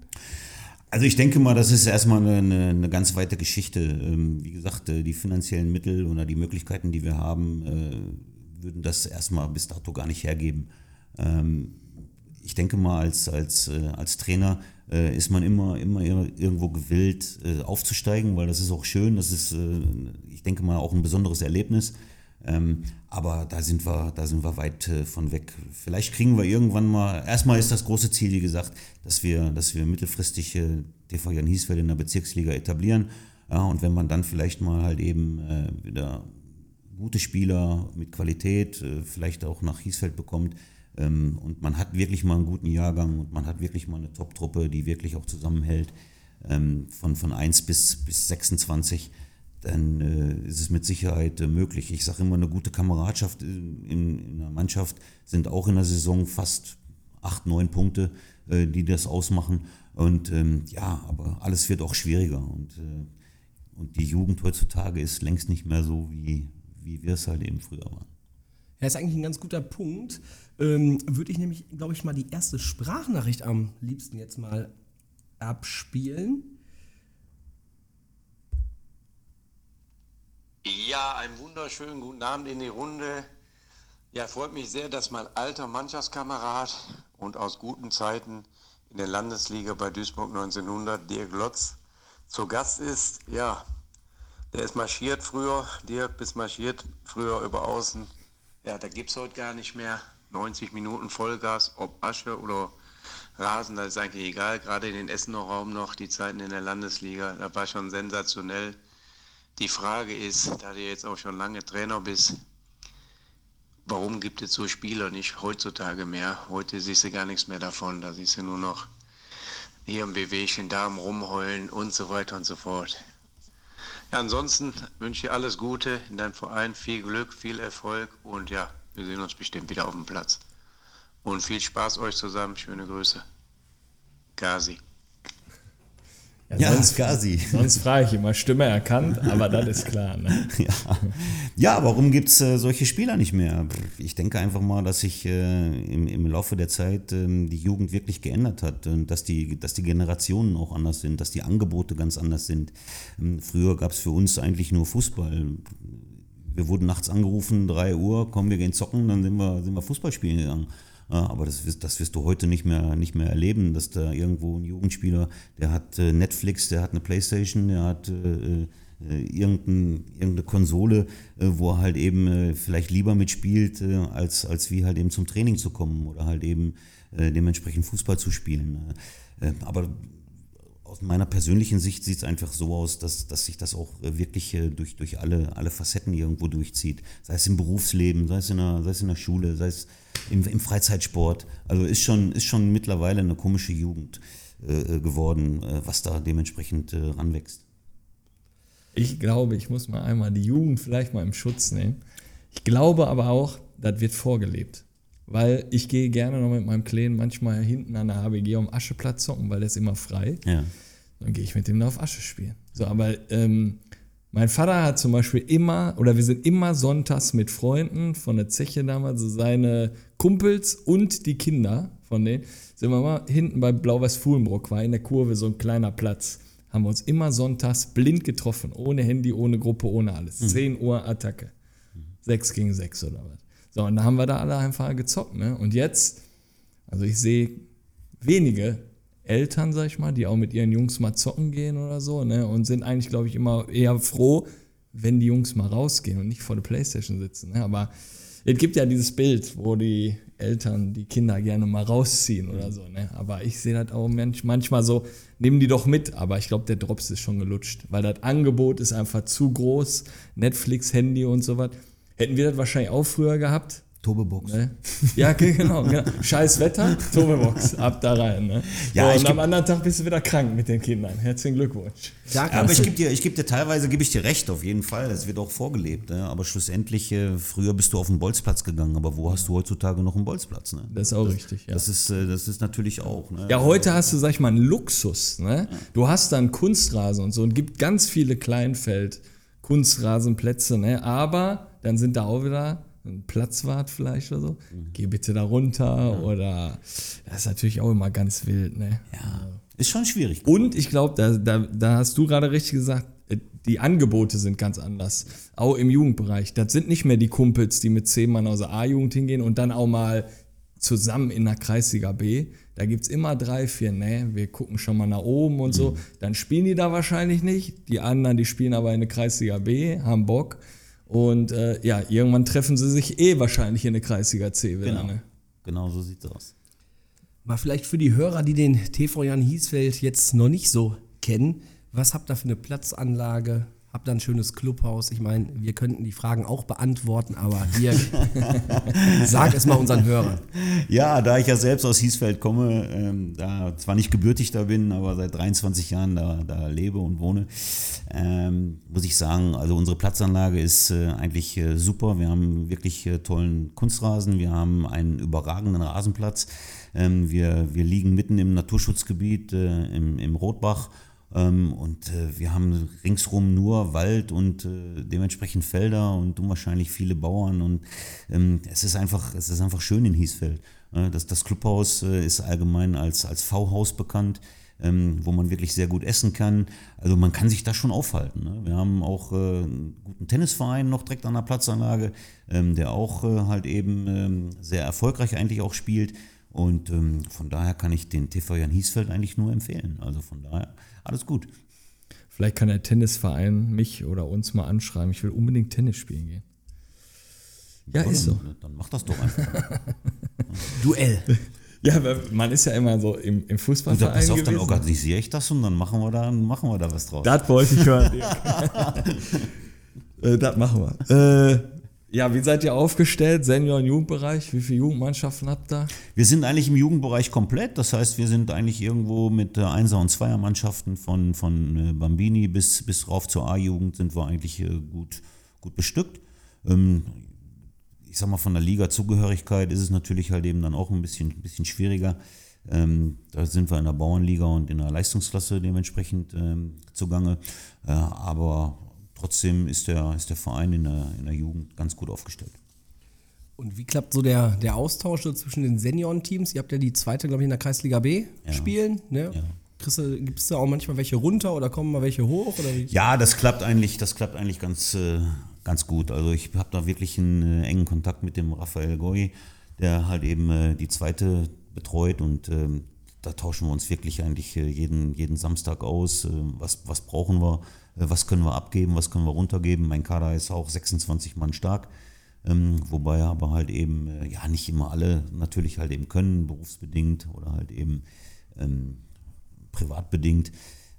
Also ich denke mal, das ist erstmal eine, eine ganz weite Geschichte. Ähm, wie gesagt, äh, die finanziellen Mittel oder die Möglichkeiten, die wir haben, äh, würden das erstmal bis dato gar nicht hergeben. Ähm, ich denke mal, als, als, äh, als Trainer äh, ist man immer, immer irgendwo gewillt äh, aufzusteigen, weil das ist auch schön, das ist, ich denke mal, auch ein besonderes Erlebnis. Ähm, aber da sind wir, da sind wir weit äh, von weg. Vielleicht kriegen wir irgendwann mal, erstmal ist das große Ziel, wie gesagt, dass wir, dass wir mittelfristig äh, TV Jan Hiesfeld in der Bezirksliga etablieren. Ja, und wenn man dann vielleicht mal halt eben äh, wieder gute Spieler mit Qualität äh, vielleicht auch nach Hiesfeld bekommt, ähm, und man hat wirklich mal einen guten Jahrgang und man hat wirklich mal eine Top-Truppe, die wirklich auch zusammenhält, ähm, von, von 1 bis, bis 26, dann äh, ist es mit Sicherheit äh, möglich. Ich sage immer, eine gute Kameradschaft in, in einer Mannschaft sind auch in der Saison fast 8, 9 Punkte, die das ausmachen. Und ähm, ja, aber alles wird auch schwieriger. Und, und die Jugend heutzutage ist längst nicht mehr so, wie, wie wir es halt eben früher waren. Ja, ist eigentlich ein ganz guter Punkt. Ähm, Würde ich nämlich, glaube ich, mal die erste Sprachnachricht am liebsten jetzt mal abspielen. Ja, einen wunderschönen guten Abend in die Runde. Ja, freut mich sehr, dass mein alter Mannschaftskamerad und aus guten Zeiten in der Landesliga bei Duisburg 1900, Dirk Lotz, zu Gast ist. Ja, der ist marschiert früher, Dirk bist marschiert früher über Außen. Ja, da gibt es heute gar nicht mehr. 90 Minuten Vollgas, ob Asche oder Rasen, das ist eigentlich egal. Gerade in den Essener Raum noch, die Zeiten in der Landesliga, da war schon sensationell. Die Frage ist, da du jetzt auch schon lange Trainer bist, warum gibt es so Spieler nicht heutzutage mehr? Heute siehst du gar nichts mehr davon. Da siehst du nur noch hier im Bewegchen, da am Rumheulen und so weiter und so fort. Ansonsten wünsche ich dir alles Gute in deinem Verein, viel Glück, viel Erfolg und ja, wir sehen uns bestimmt wieder auf dem Platz. Und viel Spaß euch zusammen. Schöne Grüße. Gazi. Ja, sonst, Gazi. Sonst frage ich immer, Stimme erkannt, aber das ist klar. Ne? <laughs> Ja. ja, warum gibt es äh, solche Spieler nicht mehr? Ich denke einfach mal, dass sich äh, im, im Laufe der Zeit äh, die Jugend wirklich geändert hat und dass die, dass die Generationen auch anders sind, dass die Angebote ganz anders sind. Ähm, früher gab es für uns eigentlich nur Fußball. Wir wurden nachts angerufen, 3 Uhr, kommen wir gehen zocken, dann sind wir, sind wir Fußball spielen gegangen. Ja, aber das, wirst- das wirst du heute nicht mehr, nicht mehr erleben, dass da irgendwo ein Jugendspieler, der hat äh, Netflix, der hat eine Playstation, der hat äh, äh, irgendein, irgendeine Konsole, äh, wo er halt eben äh, vielleicht lieber mitspielt, als, als wie halt eben zum Training zu kommen oder halt eben dementsprechend Fußball zu spielen. Aber aus meiner persönlichen Sicht sieht es einfach so aus, dass, dass sich das auch äh, wirklich äh, durch, durch alle, alle Facetten irgendwo durchzieht. Sei es im Berufsleben, sei es in der, sei es in der Schule, sei es im, im Freizeitsport. Also ist schon, ist schon mittlerweile eine komische Jugend äh, äh, geworden, äh, was da dementsprechend äh, ranwächst. Ich glaube, ich muss mal einmal die Jugend vielleicht mal im Schutz nehmen. Ich glaube aber auch, das wird vorgelebt. Weil ich gehe gerne noch mit meinem Kleinen manchmal hinten an der HBG um Ascheplatz zocken, weil der ist immer frei. Ja. Dann gehe ich mit dem da auf Asche spielen. So, aber ähm, mein Vater hat zum Beispiel immer, oder wir sind immer sonntags mit Freunden von der Zeche damals, so seine Kumpels und die Kinder von denen, sind wir mal hinten bei Blau-Weiß-Fuhlenbrock, war in der Kurve so ein kleiner Platz. Haben wir uns immer sonntags blind getroffen, ohne Handy, ohne Gruppe, ohne alles. 10 Uhr Attacke. 6 gegen 6 oder was. So, und da haben wir da alle einfach gezockt, ne? Und jetzt, also ich sehe wenige Eltern, sag ich mal, die auch mit ihren Jungs mal zocken gehen oder so, ne? Und sind eigentlich, glaube ich, immer eher froh, wenn die Jungs mal rausgehen und nicht vor der Playstation sitzen. Ne? Aber es gibt ja dieses Bild, wo die Eltern die Kinder gerne mal rausziehen oder so, ne? Aber ich sehe das auch manch, manchmal so, nehmen die doch mit, aber ich glaube, der Drops ist schon gelutscht, weil das Angebot ist einfach zu groß, Netflix, Handy und so was. Hätten wir das wahrscheinlich auch früher gehabt, Turbebox. Ne? Ja, ge- genau, genau. Scheiß Wetter, Turbebox, ab da rein. Ne? Ja, so, und am anderen Tag bist du wieder krank mit den Kindern. Herzlichen Glückwunsch. Ja, aber ich gebe dir, ich geb dir teilweise gebe ich dir recht, auf jeden Fall. Es wird auch vorgelebt. Ne? Aber schlussendlich, äh, früher bist du auf den Bolzplatz gegangen, aber wo hast du heutzutage noch einen Bolzplatz? Ne? Das ist auch richtig, ja. Das ist, äh, das ist natürlich auch. Ne? Ja, heute hast du, sag ich mal, einen Luxus. Ne? Du hast dann Kunstrasen und so und gibt ganz viele Kleinfeld, Kunstrasenplätze, ne? aber dann sind da auch wieder ein Platzwart vielleicht oder so. Geh bitte da runter oder das ist natürlich auch immer ganz wild. Ne? ja, ist schon schwierig. Und ich glaube, da, da, da hast du gerade richtig gesagt, äh, die Angebote sind ganz anders. Auch im Jugendbereich. Das sind nicht mehr die Kumpels, die mit zehn Mann aus der A-Jugend hingehen und dann auch mal zusammen in der Kreisliga B. Da gibt es immer drei, vier, ne, wir gucken schon mal nach oben und so. Dann spielen die da wahrscheinlich nicht. Die anderen, die spielen aber in der Kreisliga B, haben Bock. Und äh, ja, irgendwann treffen sie sich eh wahrscheinlich in der Kreisliga C. Genau. Ne? Genau so sieht's aus. Mal vielleicht für die Hörer, die den TV Jan Hiesfeld jetzt noch nicht so kennen, was habt ihr für eine Platzanlage? Habt ihr ein schönes Clubhaus? Ich meine, wir könnten die Fragen auch beantworten, aber Dirk, <laughs> sag es mal unseren Hörern. Ja, da ich ja selbst aus Hiesfeld komme, ähm, da zwar nicht gebürtig da bin, aber seit 23 Jahren da, da lebe und wohne, ähm, muss ich sagen, also unsere Platzanlage ist äh, eigentlich äh, super. Wir haben wirklich äh, tollen Kunstrasen, wir haben einen überragenden Rasenplatz. Ähm, wir, wir liegen mitten im Naturschutzgebiet äh, im, im Rotbach. Ähm, und äh, wir haben ringsrum nur Wald und äh, dementsprechend Felder und unwahrscheinlich viele Bauern. Und ähm, es ist einfach, es ist einfach schön in Hiesfeld. Das, das Clubhaus äh, ist allgemein als, als V-Haus bekannt. Ähm, wo man wirklich sehr gut essen kann. Also man kann sich da schon aufhalten. Ne? Wir haben auch einen guten Tennisverein noch direkt an der Platzanlage, der auch halt eben sehr erfolgreich eigentlich auch spielt. Und von daher kann ich den TV Jan Hiesfeld eigentlich nur empfehlen. Also von daher alles gut. Vielleicht kann der Tennisverein mich oder uns mal anschreiben. Ich will unbedingt Tennis spielen gehen. Ja, ist so. Dann, mach das doch einfach. <laughs> Duell. Ja, man ist ja immer so im, im Und Fußballverein pass auf, dann organisiere ich das und dann machen wir da, machen wir da was draus. Das wollte ich hören. <laughs> <laughs> Äh, das machen wir. Äh, ja, wie seid ihr aufgestellt? Senior- und Jugendbereich? Wie viele Jugendmannschaften habt ihr? Wir sind eigentlich im Jugendbereich komplett. Das heißt, wir sind eigentlich irgendwo mit Einser- und Zweiermannschaften von, von äh, Bambini bis, bis rauf zur A-Jugend sind wir eigentlich äh, gut, gut bestückt. Ähm, ich sag mal, von der Liga-Zugehörigkeit ist es natürlich halt eben dann auch ein bisschen, bisschen schwieriger. Ähm, da sind wir in der Bauernliga und in der Leistungsklasse dementsprechend ähm, zugange. Äh, aber trotzdem ist der, ist der Verein in der, in der Jugend ganz gut aufgestellt. Und wie klappt so der, der Austausch so zwischen den Seniorenteams? Ihr habt ja die zweite, glaube ich, in der Kreisliga B spielen. Ne? Gibt es da auch manchmal welche runter oder kommen mal welche hoch? Oder wie? Ja, das klappt eigentlich, das klappt eigentlich ganz, äh, ganz gut. Also ich habe da wirklich einen äh, engen Kontakt mit dem Raphael Goy, der halt eben äh, die zweite betreut und ähm, da tauschen wir uns wirklich eigentlich äh, jeden, jeden Samstag aus. Äh, was, was brauchen wir? Äh, was können wir abgeben? Was können wir runtergeben? Mein Kader ist auch 26 Mann stark. Ähm, wobei aber halt eben, äh, ja, nicht immer alle natürlich halt eben können, berufsbedingt oder halt eben ähm, privatbedingt.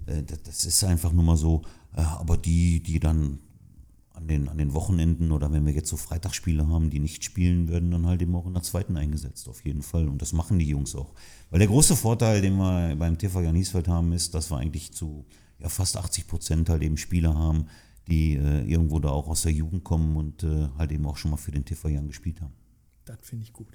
Äh, das, ist einfach nur mal so. Aber die, die dann an den, an den Wochenenden oder wenn wir jetzt so Freitagsspiele haben, die nicht spielen, werden dann halt eben auch in der zweiten eingesetzt, auf jeden Fall. Und das machen die Jungs auch. Weil der große Vorteil, den wir beim TV Janisfeld haben, ist, dass wir eigentlich zu ja, fast 80 Prozent halt eben Spieler haben, die äh, irgendwo da auch aus der Jugend kommen und äh, halt eben auch schon mal für den TV Jan gespielt haben. Das finde ich gut.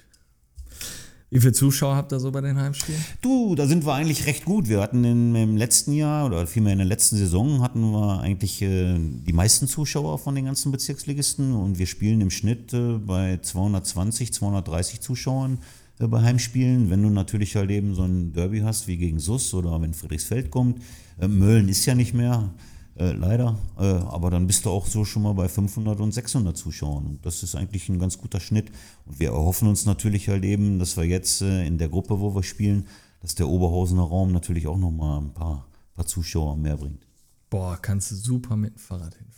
Wie viele Zuschauer habt ihr so bei den Heimspielen? Du, da sind wir eigentlich recht gut. Wir hatten in, im letzten Jahr oder vielmehr in der letzten Saison hatten wir eigentlich äh, die meisten Zuschauer von den ganzen Bezirksligisten und wir spielen im Schnitt äh, bei 220, 230 Zuschauern äh, bei Heimspielen. Wenn du natürlich halt eben so ein Derby hast wie gegen SUS oder wenn Friedrichsfeld kommt, äh, Mölln ist ja nicht mehr. Äh, leider, äh, aber dann bist du auch so schon mal bei 500 und 600 Zuschauern und das ist eigentlich ein ganz guter Schnitt und wir erhoffen uns natürlich halt eben, dass wir jetzt äh, in der Gruppe, wo wir spielen, dass der Oberhausener Raum natürlich auch nochmal ein paar, paar Zuschauer mehr bringt. Boah, kannst du super mit dem Fahrrad hinfahren.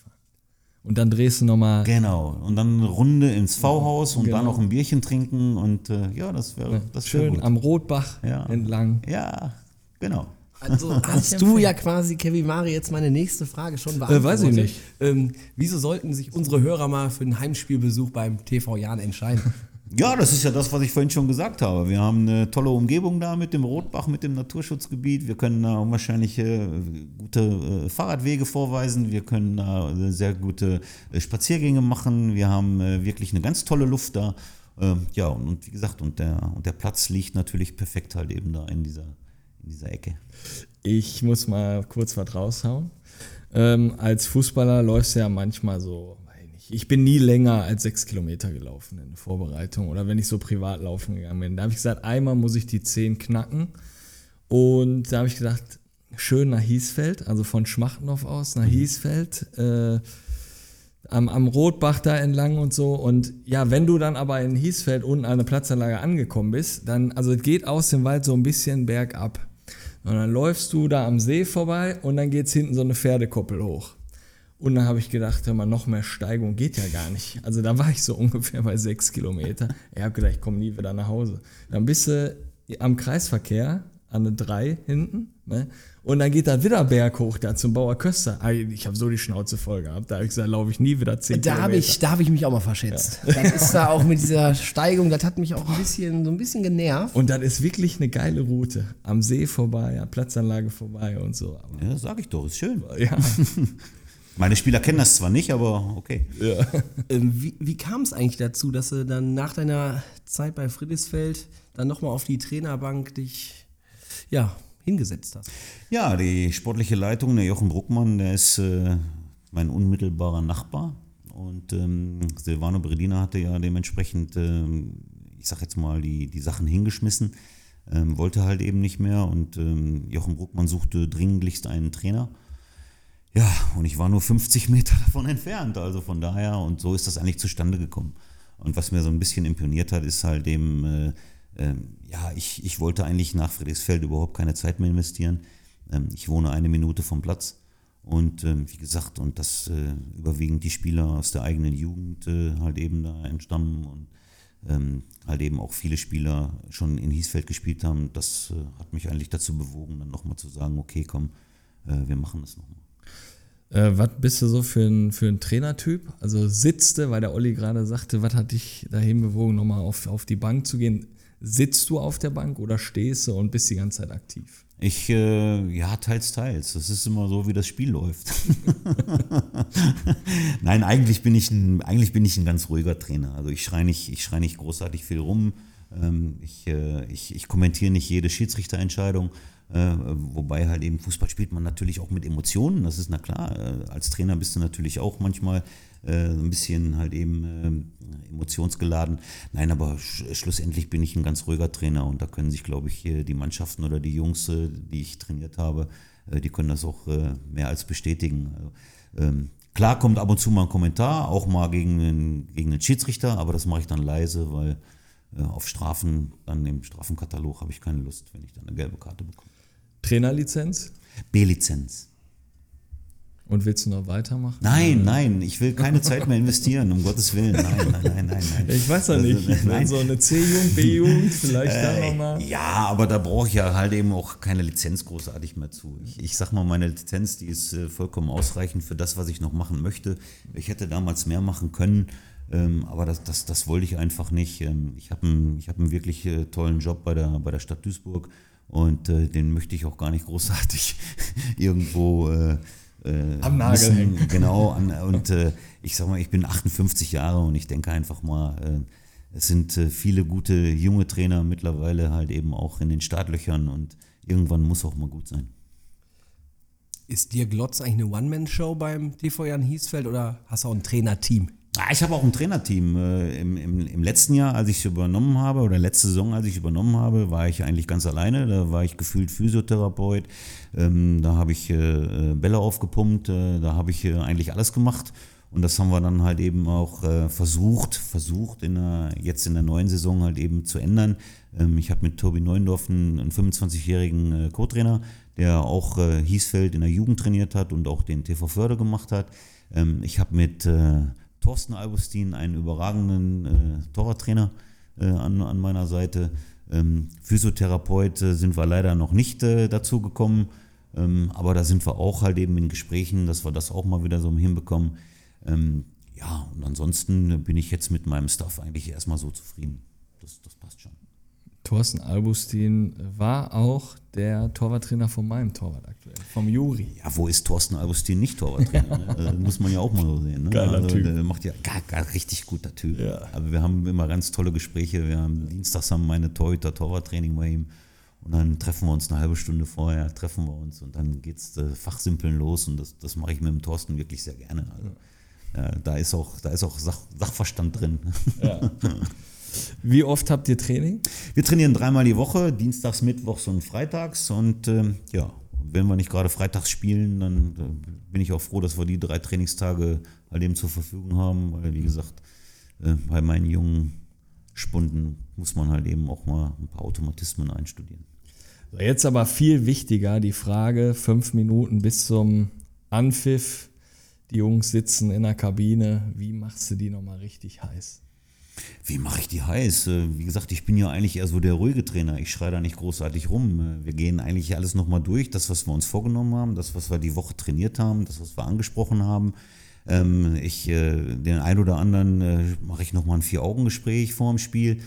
Und dann drehst du nochmal. Genau, und dann eine Runde ins V-Haus und Genau. dann noch ein Bierchen trinken und äh, ja, das wäre das wär Schön gut. am Rotbach Ja. entlang. Ja, genau. Also <laughs> hast du ja quasi, Kevin Mari, jetzt meine nächste Frage schon beantwortet. weiß ich nicht. Ähm, wieso sollten sich unsere Hörer mal für einen Heimspielbesuch beim TV Jan entscheiden? <laughs> Ja, das ist ja das, was ich vorhin schon gesagt habe. Wir haben eine tolle Umgebung da mit dem Rotbach, mit dem Naturschutzgebiet. Wir können da wahrscheinlich äh, gute äh, Fahrradwege vorweisen. Wir können da äh, sehr gute Spaziergänge machen. Wir haben wirklich eine ganz tolle Luft da. Ähm, ja, und, und wie gesagt, und der, und der Platz liegt natürlich perfekt halt eben da in dieser, in dieser Ecke. Ich muss mal kurz was raushauen. Ähm, als Fußballer läufst du ja manchmal so, ich bin nie länger als sechs Kilometer gelaufen in der Vorbereitung oder wenn ich so privat laufen gegangen bin. Da habe ich gesagt, einmal muss ich die zehn knacken. Und da habe ich gedacht, schön nach Hiesfeld, also von Schmachtendorf aus nach Hiesfeld, äh, am, am Rotbach da entlang und so. Und ja, wenn du dann aber in Hiesfeld unten an der Platzanlage angekommen bist, dann, also es geht aus dem Wald so ein bisschen bergab. Und dann läufst du da am See vorbei und dann geht's hinten so eine Pferdekoppel hoch. Und dann habe ich gedacht, hör mal, noch mehr Steigung geht ja gar nicht. Also da war ich so <laughs> ungefähr bei sechs Kilometer. Ich habe gedacht, ich komme nie wieder nach Hause. Dann bist du am Kreisverkehr an eine 3 hinten. Ne? Und dann geht da wieder Berg hoch, da zum Bauer Köster. Ah, Ich habe so die Schnauze voll gehabt. Da habe ich gesagt, laufe ich nie wieder 10 Da habe Kilometer. ich, da hab ich mich auch mal verschätzt. Das ist da auch mit dieser Steigung, das hat mich auch ein bisschen, so ein bisschen genervt. Und das ist wirklich eine geile Route. Am See vorbei, an Platzanlage vorbei und so. Aber, Ja, sag ich doch, ist schön. ja. <laughs> Meine Spieler kennen das zwar nicht, aber okay. <laughs> Ähm, wie wie kam es eigentlich dazu, dass du dann nach deiner Zeit bei Friedrichsfeld dann nochmal auf die Trainerbank dich ja, hingesetzt hast? Ja, die sportliche Leitung, der Jochen Bruckmann, der ist äh, mein unmittelbarer Nachbar. Und ähm, Silvano Bredina hatte ja dementsprechend, ähm, ich sag jetzt mal, die, die Sachen hingeschmissen, ähm, wollte halt eben nicht mehr. Und ähm, Jochen Bruckmann suchte dringlichst einen Trainer. Ja, und ich war nur 50 Meter <laughs> davon entfernt. Also von daher, und so ist das eigentlich zustande gekommen. Und was mir so ein bisschen imponiert hat, ist halt eben, äh, ähm, ja, ich, ich wollte eigentlich nach Friedrichsfeld überhaupt keine Zeit mehr investieren. Ähm, ich wohne eine Minute vom Platz. Und ähm, wie gesagt, und dass äh, überwiegend die Spieler aus der eigenen Jugend äh, halt eben da entstammen und ähm, halt eben auch viele Spieler schon in Hiesfeld gespielt haben, das äh, hat mich eigentlich dazu bewogen, dann nochmal zu sagen, okay, komm, äh, wir machen das nochmal. Äh, was bist du so für ein, für ein Trainertyp? Also sitzt du, weil der Olli gerade sagte, was hat dich dahin bewogen, nochmal auf, auf die Bank zu gehen? Sitzt du auf der Bank oder stehst du und bist die ganze Zeit aktiv? Ich, äh, ja, teils, teils. Das ist immer so, wie das Spiel läuft. <laughs> Nein, eigentlich bin, ich ein, eigentlich bin ich ein ganz ruhiger Trainer. Also ich schreie nicht, ich schrei nicht großartig viel rum. Ähm, ich, äh, ich, ich kommentiere nicht jede Schiedsrichterentscheidung. Äh, wobei halt eben Fußball spielt man natürlich auch mit Emotionen, das ist na klar. Äh, als Trainer bist du natürlich auch manchmal äh, ein bisschen halt eben äh, emotionsgeladen. Nein, aber sch schlussendlich bin ich ein ganz ruhiger Trainer und da können sich, glaube ich, die Mannschaften oder die Jungs, äh, die ich trainiert habe, äh, die können das auch mehr als bestätigen. Also, ähm, klar kommt ab und zu mal ein Kommentar, auch mal gegen einen, gegen einen Schiedsrichter, aber das mache ich dann leise, weil auf Strafen, dann im Strafenkatalog habe ich keine Lust, wenn ich dann eine gelbe Karte bekomme. Trainerlizenz? B-Lizenz. Und willst du noch weitermachen? Nein, nein, ich will keine Zeit mehr investieren, um Gottes Willen. Nein, nein, nein, nein, nein. Ich weiß ja nicht. Also, Wenn so eine C-Jugend, B-Jugend, vielleicht da Äh, nochmal. Ja, aber da brauche ich ja halt eben auch keine Lizenz großartig mehr zu. Ich, ich sag mal, meine Lizenz, die ist äh, vollkommen ausreichend für das, was ich noch machen möchte. Ich hätte damals mehr machen können, ähm, aber das, das, das wollte ich einfach nicht. Ähm, ich habe einen, ich hab einen wirklich äh, tollen Job bei der, bei der Stadt Duisburg und äh, den möchte ich auch gar nicht großartig <laughs> irgendwo äh, äh, Am Nagel missen. hängen. Genau, an, <laughs> und äh, ich sag mal, ich bin 58 Jahre und ich denke einfach mal, äh, es sind viele gute junge Trainer mittlerweile halt eben auch in den Startlöchern und irgendwann muss auch mal gut sein. Ist dir Glotz eigentlich eine One-Man-Show beim TV Jan Hiesfeld oder hast du auch ein Trainerteam? Ah, Ich habe auch ein Trainerteam. Äh, Im, im, Im letzten Jahr, als ich übernommen habe, oder letzte Saison, als ich übernommen habe, war ich eigentlich ganz alleine. Da war ich gefühlt Physiotherapeut. Ähm, da habe ich äh, äh, Bälle aufgepumpt. Da habe ich eigentlich alles gemacht. Und das haben wir dann halt eben auch versucht, versucht in der, jetzt in der neuen Saison halt eben zu ändern. Ähm, ich habe mit Tobi Neuendorf einen, einen 25-jährigen äh, Co-Trainer, der auch Hiesfeld in der Jugend trainiert hat und auch den TV Förder gemacht hat. Ähm, ich habe mit äh, Thorsten Augustin einen überragenden äh, Torwarttrainer äh, an, an meiner Seite. Ähm, Physiotherapeut äh, sind wir leider noch nicht äh, dazu gekommen, ähm, aber da sind wir auch halt eben in Gesprächen, dass wir das auch mal wieder so hinbekommen. Ähm, ja, und ansonsten bin ich jetzt mit meinem Stuff eigentlich erstmal so zufrieden. Das, das passt schon. Thorsten Albustin war auch der Torwarttrainer von meinem Torwart aktuell, vom Juri. Ja, wo ist Thorsten Augustin nicht Torwarttrainer? ne? <laughs> Also, muss man ja auch mal so sehen. Ne? Geiler also, Typ. Der macht ja gar, gar richtig guter Typ. Ja. Aber wir haben immer ganz tolle Gespräche. Wir haben dienstags haben meine Torhüter Torwarttraining bei ihm. Und dann treffen wir uns eine halbe Stunde vorher, treffen wir uns und dann geht's äh, Fachsimpeln los und das, das mache ich mit dem Thorsten wirklich sehr gerne. Also, äh, da ist auch, da ist auch Sach, Sachverstand drin. <laughs> Wie oft habt ihr Training? Wir trainieren dreimal die Woche, dienstags, mittwochs und freitags. Und ähm, ja, wenn wir nicht gerade freitags spielen, dann äh, bin ich auch froh, dass wir die drei Trainingstage halt eben zur Verfügung haben. Weil, wie gesagt, äh, bei meinen jungen Spunden muss man halt eben auch mal ein paar Automatismen einstudieren. Jetzt aber viel wichtiger die Frage, fünf Minuten bis zum Anpfiff, Die Jungs sitzen in der Kabine. Wie machst du die nochmal richtig heiß? Wie mache ich die heiß? Äh, Wie gesagt, ich bin ja eigentlich eher so der ruhige Trainer. Ich schreie da nicht großartig rum. Äh, Wir gehen eigentlich alles nochmal durch, das, was wir uns vorgenommen haben, das, was wir die Woche trainiert haben, das, was wir angesprochen haben. Ähm, Ich, äh, den ein oder anderen mache ich nochmal ein Vier-Augen-Gespräch vor dem Spiel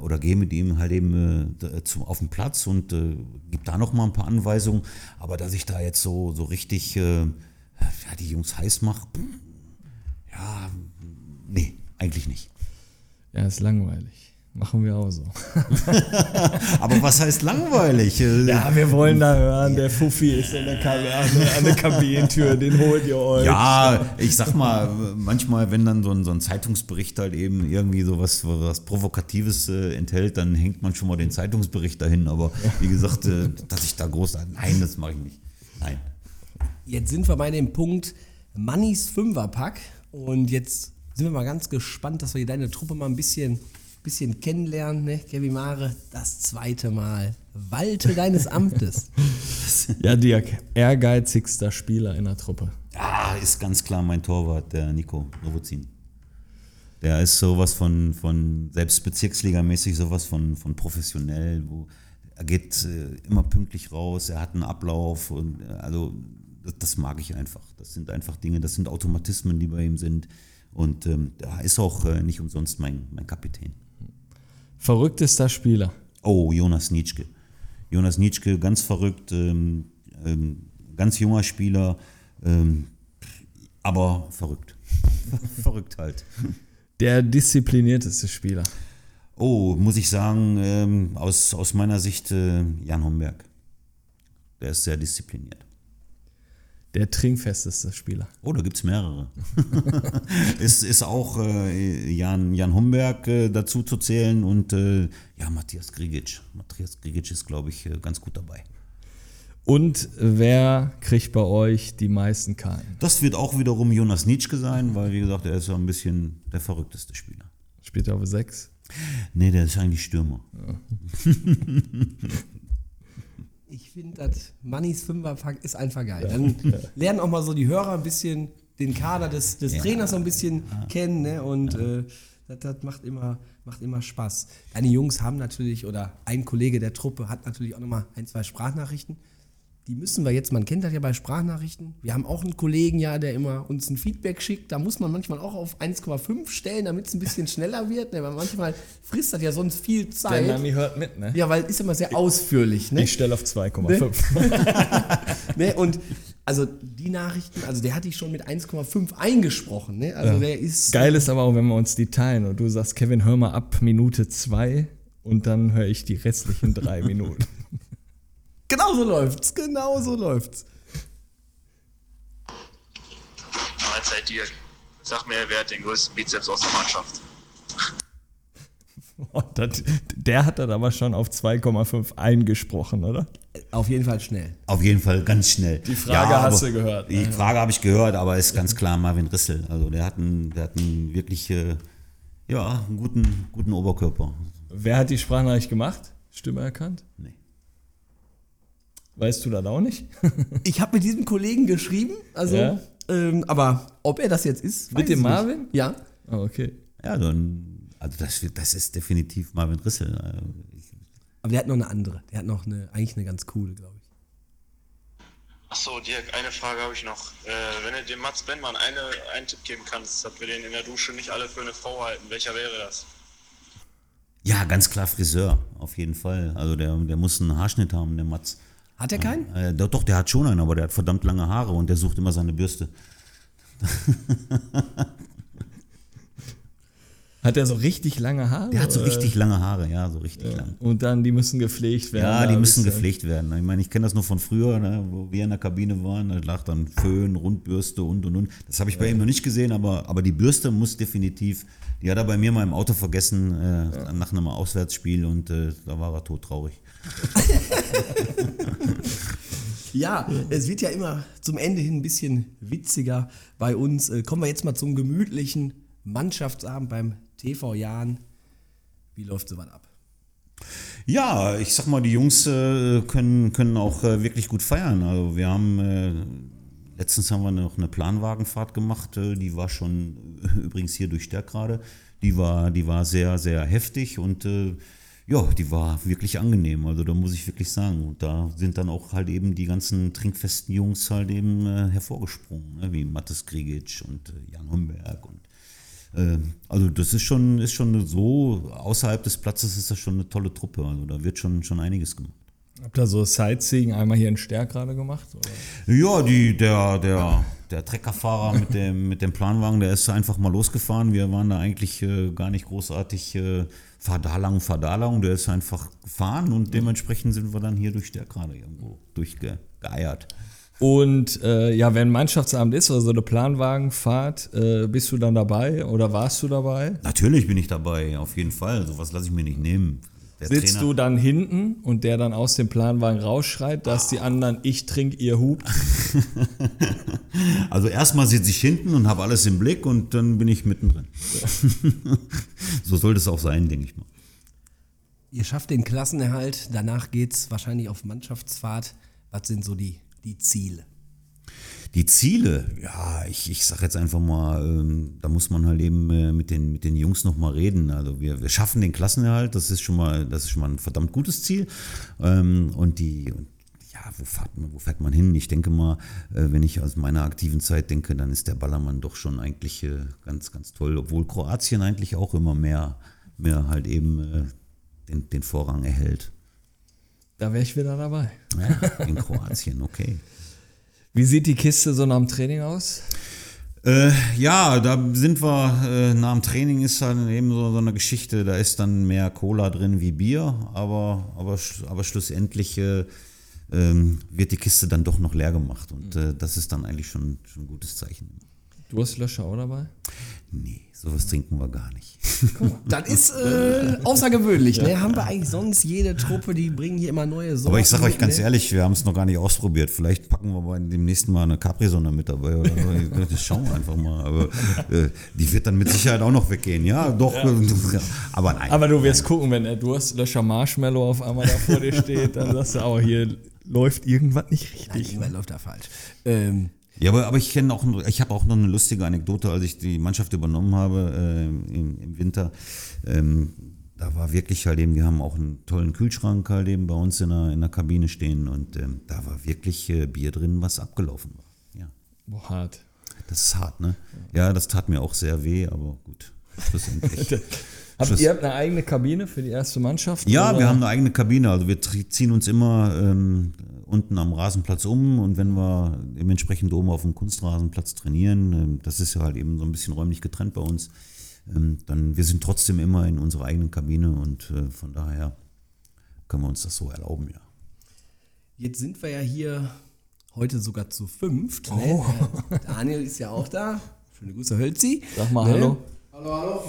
oder gehe mit ihm halt eben auf den Platz und gebe da nochmal ein paar Anweisungen. Aber dass ich da jetzt so, so richtig ja, die Jungs heiß mache, ja, nee, eigentlich nicht. Ja, ist langweilig. Machen wir auch so. <laughs> Aber was heißt langweilig? Ja, wir wollen da hören, der Fuffi ist in der Kabine, an der- Kabinentür, den holt ihr euch. Ja, ich sag mal, manchmal, wenn dann so ein, so ein Zeitungsbericht halt eben irgendwie so was, was Provokatives äh, enthält, dann hängt man schon mal den Zeitungsbericht dahin. Aber wie gesagt, äh, dass ich da groß. Nein, das mache ich nicht. Nein. Jetzt sind wir bei dem Punkt Mannis Fünferpack und jetzt sind wir mal ganz gespannt, dass wir hier deine Truppe mal ein bisschen, bisschen kennenlernen, ne? Kevin Mare, das zweite Mal. Walte deines Amtes. <laughs> Ja, Dirk, ehrgeizigster Spieler in der Truppe. Ja, ist ganz klar mein Torwart, der Nico Novozin. Der ist sowas von, von selbst bezirksligamäßig sowas von, von professionell, wo er geht äh, immer pünktlich raus, er hat einen Ablauf und äh, also das, das mag ich einfach. Das sind einfach Dinge, das sind Automatismen, die bei ihm sind. Und ähm, da ist auch äh, nicht umsonst mein, mein Kapitän. Verrücktester Spieler. Oh, Jonas Nitschke. Jonas Nitschke, ganz verrückt, ähm, ähm, ganz junger Spieler, ähm, aber verrückt. <laughs> verrückt halt. Der disziplinierteste Spieler. Oh, muss ich sagen, ähm, aus, aus meiner Sicht äh, Jan Homberg. Der ist sehr diszipliniert. Der trinkfesteste Spieler. Oh, da gibt es mehrere. <laughs> es ist auch äh, Jan, Jan Homberg äh, dazu zu zählen und äh, ja, Matthias Grigic. Matthias Grigic ist, glaube ich, äh, ganz gut dabei. Und wer kriegt bei euch die meisten Karten? Das wird auch wiederum Jonas Nitschke sein, weil, wie gesagt, er ist so ein bisschen der verrückteste Spieler. Spielt er auf 6? Nee, der ist eigentlich Stürmer. <laughs> Ich finde, das Mannis Fünferpack ist einfach geil. Dann <laughs> lernen auch mal so die Hörer ein bisschen den Kader des, des Trainers so ein bisschen kennen ne? und äh, das, das macht, immer, macht immer Spaß. Deine Jungs haben natürlich, oder ein Kollege der Truppe hat natürlich auch nochmal ein, zwei Sprachnachrichten. Die müssen wir jetzt, man kennt das ja bei Sprachnachrichten. Wir haben auch einen Kollegen ja, der immer uns ein Feedback schickt. Da muss man manchmal auch auf 1,5 stellen, damit es ein bisschen schneller wird. Ne? Weil manchmal frisst das ja sonst viel Zeit. hört mit, ne? Ja, weil ist immer sehr ausführlich. Ne? Ich stelle auf 2,5. <laughs> Ne? Und also die Nachrichten, also der hatte ich schon mit 1,5 eingesprochen. Ne? Also der ist. Geil ist aber auch, wenn wir uns die teilen und du sagst, Kevin, hör mal ab Minute 2 und dann höre ich die restlichen drei <laughs> Minuten. Genau so läuft's. Genau so läuft's. Mahlzeit Dirk. Sag mir, wer hat den größten Bizeps aus der Mannschaft? <laughs> Oh, das, der hat das aber schon auf 2,5 eingesprochen, oder? Auf jeden Fall schnell. Auf jeden Fall ganz schnell. Die Frage hast du gehört, Die ne? Frage habe ich gehört, aber ist ganz klar Marvin Rissel. Also der hat einen, der hat einen wirklich, äh, ja, einen guten, guten Oberkörper. Wer hat die Sprachnachricht gemacht? Stimme erkannt? Nee. Weißt du das auch nicht? <laughs> Ich habe mit diesem Kollegen geschrieben, also, Ja? ähm, aber ob er das jetzt ist, Mit dem ich Marvin? Nicht. Ja. Ah, okay. Ja, dann, also das, das ist definitiv Marvin Rissel. Ich- Aber der hat noch eine andere. Der hat noch eine, eigentlich eine ganz coole, glaube ich. Achso, Dirk, eine Frage habe ich noch. Äh, wenn du dem Mats Bennmann eine, einen Tipp geben kannst, dass wir den in der Dusche nicht alle für eine Frau halten, welcher wäre das? Ja, ganz klar Friseur, auf jeden Fall. Also der, der muss einen Haarschnitt haben, der Matz. Hat er keinen? Äh, doch, der hat schon einen, aber der hat verdammt lange Haare und der sucht immer seine Bürste. <laughs> Hat er so richtig lange Haare? Der hat so richtig lange Haare, ja, so richtig lang. Und dann, die müssen gepflegt werden. Ja, die müssen gepflegt werden. Ich meine, ich kenne das nur von früher, ne, wo wir in der Kabine waren. Da lag dann Föhn, Rundbürste und und und. Das habe ich bei ihm noch nicht gesehen, aber, aber die Bürste muss definitiv. Die hat er bei mir mal im Auto vergessen äh, nach einem Auswärtsspiel und äh, da war er todtraurig. Ja, es wird ja immer zum Ende hin ein bisschen witziger bei uns. Äh, kommen wir jetzt mal zum gemütlichen Mannschaftsabend beim TV Jahn. Wie läuft sowas ab? Ja, ich sag mal, die Jungs äh, können, können auch äh, wirklich gut feiern. Also wir haben äh, letztens haben wir noch eine Planwagenfahrt gemacht, äh, die war schon <laughs> übrigens hier durch Stärk gerade. Die war, die war sehr, sehr heftig und äh, ja, die war wirklich angenehm. Also da muss ich wirklich sagen. Und da sind dann auch halt eben die ganzen trinkfesten Jungs halt eben äh, hervorgesprungen, ne? wie Mattes Grigic und äh, Jan Humberg und äh, also das ist schon, ist schon so, außerhalb des Platzes ist das schon eine tolle Truppe. Also da wird schon, schon einiges gemacht. Habt ihr so Sightseeing einmal hier in Stärk gerade gemacht? Oder? Ja, die, der, der, der Treckerfahrer mit dem, mit dem Planwagen, der ist einfach mal losgefahren. Wir waren da eigentlich äh, gar nicht großartig äh, fahr da lang, fahr da lang. Der ist einfach gefahren und dementsprechend sind wir dann hier durch Stärk gerade irgendwo durchgeeiert. Und äh, ja, wenn Mannschaftsabend ist oder so eine Planwagenfahrt, äh, bist du dann dabei oder warst du dabei? Natürlich bin ich dabei, auf jeden Fall. Sowas lasse ich mir nicht nehmen. Der Sitzt Trainer- du dann hinten und der dann aus dem Planwagen rausschreit, dass die anderen ich trink, ihr hupt? <laughs> Also erstmal sitze ich hinten und habe alles im Blick und dann bin ich mittendrin. <laughs> so sollte es auch sein, denke ich mal. Ihr schafft den Klassenerhalt, danach geht's wahrscheinlich auf Mannschaftsfahrt. Was sind so die, die Ziele? Die Ziele, ja, ich, ich sag jetzt einfach mal, ähm, da muss man halt eben äh, mit, den, mit den Jungs nochmal reden. Also wir, wir schaffen den Klassenerhalt, das ist schon mal, das ist schon mal ein verdammt gutes Ziel. Ähm, und die, und ja, wo fährt, man, wo fährt man hin? Ich denke mal, äh, wenn ich aus meiner aktiven Zeit denke, dann ist der Ballermann doch schon eigentlich äh, ganz, ganz toll. Obwohl Kroatien eigentlich auch immer mehr, mehr halt eben äh, den, den Vorrang erhält. Da wäre ich wieder dabei. Ja, in Kroatien, okay. <laughs> Wie sieht die Kiste so nach dem Training aus? Äh, ja, da sind wir, äh, nach dem Training ist dann eben so, so eine Geschichte, da ist dann mehr Cola drin wie Bier, aber, aber, aber schlussendlich äh, ähm, wird die Kiste dann doch noch leer gemacht und äh, das ist dann eigentlich schon, schon ein gutes Zeichen. Durstlöscher auch dabei? Nee, sowas trinken wir gar nicht. <laughs> Das ist äh, außergewöhnlich, ne? Haben wir eigentlich sonst jede Truppe, die bringen hier immer neue Sorten. Aber ich sage euch ganz ne? ehrlich, wir haben es noch gar nicht ausprobiert. Vielleicht packen wir bei dem nächsten Mal eine Capri-Sonne mit dabei oder so. Das schauen wir einfach mal. Aber äh, die wird dann mit Sicherheit auch noch weggehen. Ja, doch. äh, <laughs> Aber nein. Aber du wirst gucken, wenn der Durstlöscher Marshmallow auf einmal da vor dir steht, dann sagst du auch, hier läuft irgendwas nicht Nein, richtig. irgendwann läuft da falsch. Ähm, Ja, aber, aber ich kenne auch, ich habe auch noch eine lustige Anekdote, als ich die Mannschaft übernommen habe äh, im, im Winter. Ähm, da war wirklich halt eben, wir haben auch einen tollen Kühlschrank halt eben bei uns in der, in der Kabine stehen und ähm, da war wirklich äh, Bier drin, was abgelaufen war. Ja, Boah, hart. das ist hart, ne? Ja, das tat mir auch sehr weh, aber gut. Schlussendlich. <laughs> Habt ihr habt eine eigene Kabine für die erste Mannschaft? Ja, oder? wir haben eine eigene Kabine. Also wir ziehen uns immer ähm, unten am Rasenplatz um und wenn wir dementsprechend oben auf dem Kunstrasenplatz trainieren, ähm, das ist ja halt eben so ein bisschen räumlich getrennt bei uns, ähm, dann wir sind trotzdem immer in unserer eigenen Kabine und äh, von daher können wir uns das so erlauben, ja. jetzt sind wir ja hier heute sogar zu fünft. Ne? Der Daniel ist ja auch da. Schöne Grüße, Hölzi. Sag mal ne? Hallo.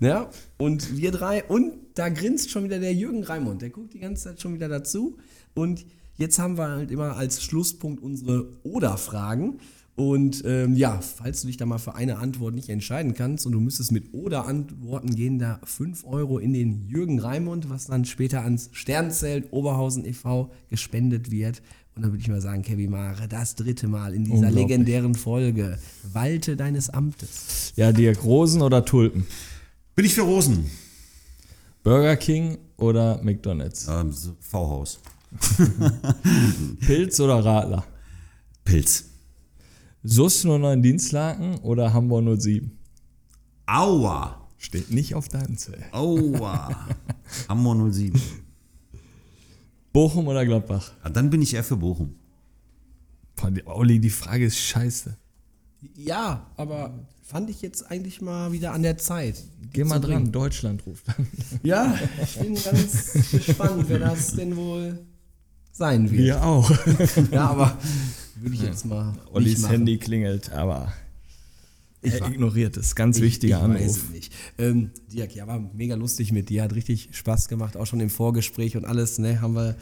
Ja, und wir drei. Und da grinst schon wieder der Jürgen Raimund. Der guckt die ganze Zeit schon wieder dazu. Und jetzt haben wir halt immer als Schlusspunkt unsere Oder-Fragen. Und ähm, ja, falls du dich da mal für eine Antwort nicht entscheiden kannst und du müsstest mit Oder antworten, gehen da 5 Euro in den Jürgen Raimund, was dann später ans Sternzelt Oberhausen e.V. gespendet wird. Und dann würde ich mal sagen, Kevin Mare, das dritte Mal in dieser legendären Folge. Walte deines Amtes. Ja, Dirk, Rosen oder Tulpen? Bin ich für Rosen? Burger King oder McDonalds? Ähm, V-Haus. <laughs> Pilz oder Radler? Pilz. SUS 09 Dienstlaken oder Hamburg 07? Aua. Steht nicht auf deinem Zell. Aua. <laughs> Hamburg 07. Bochum oder Gladbach? Ja, dann bin ich eher für Bochum. Olli, die Frage ist scheiße. Ja, aber fand ich jetzt eigentlich mal wieder an der Zeit. Geh mal dran. Deutschland ruft an. Ja, ich bin ganz <laughs> gespannt, wer das denn wohl sein wird. <laughs> Ja, auch. aber würde ich jetzt mal. Ollis. Handy klingelt, aber Ich er ignoriert es. Ganz Ich- wichtiger ich Weiß Anruf. es nicht. Ähm, Dirk, ja, war mega lustig mit dir, hat richtig Spaß gemacht, auch schon im Vorgespräch und alles, ne, haben wir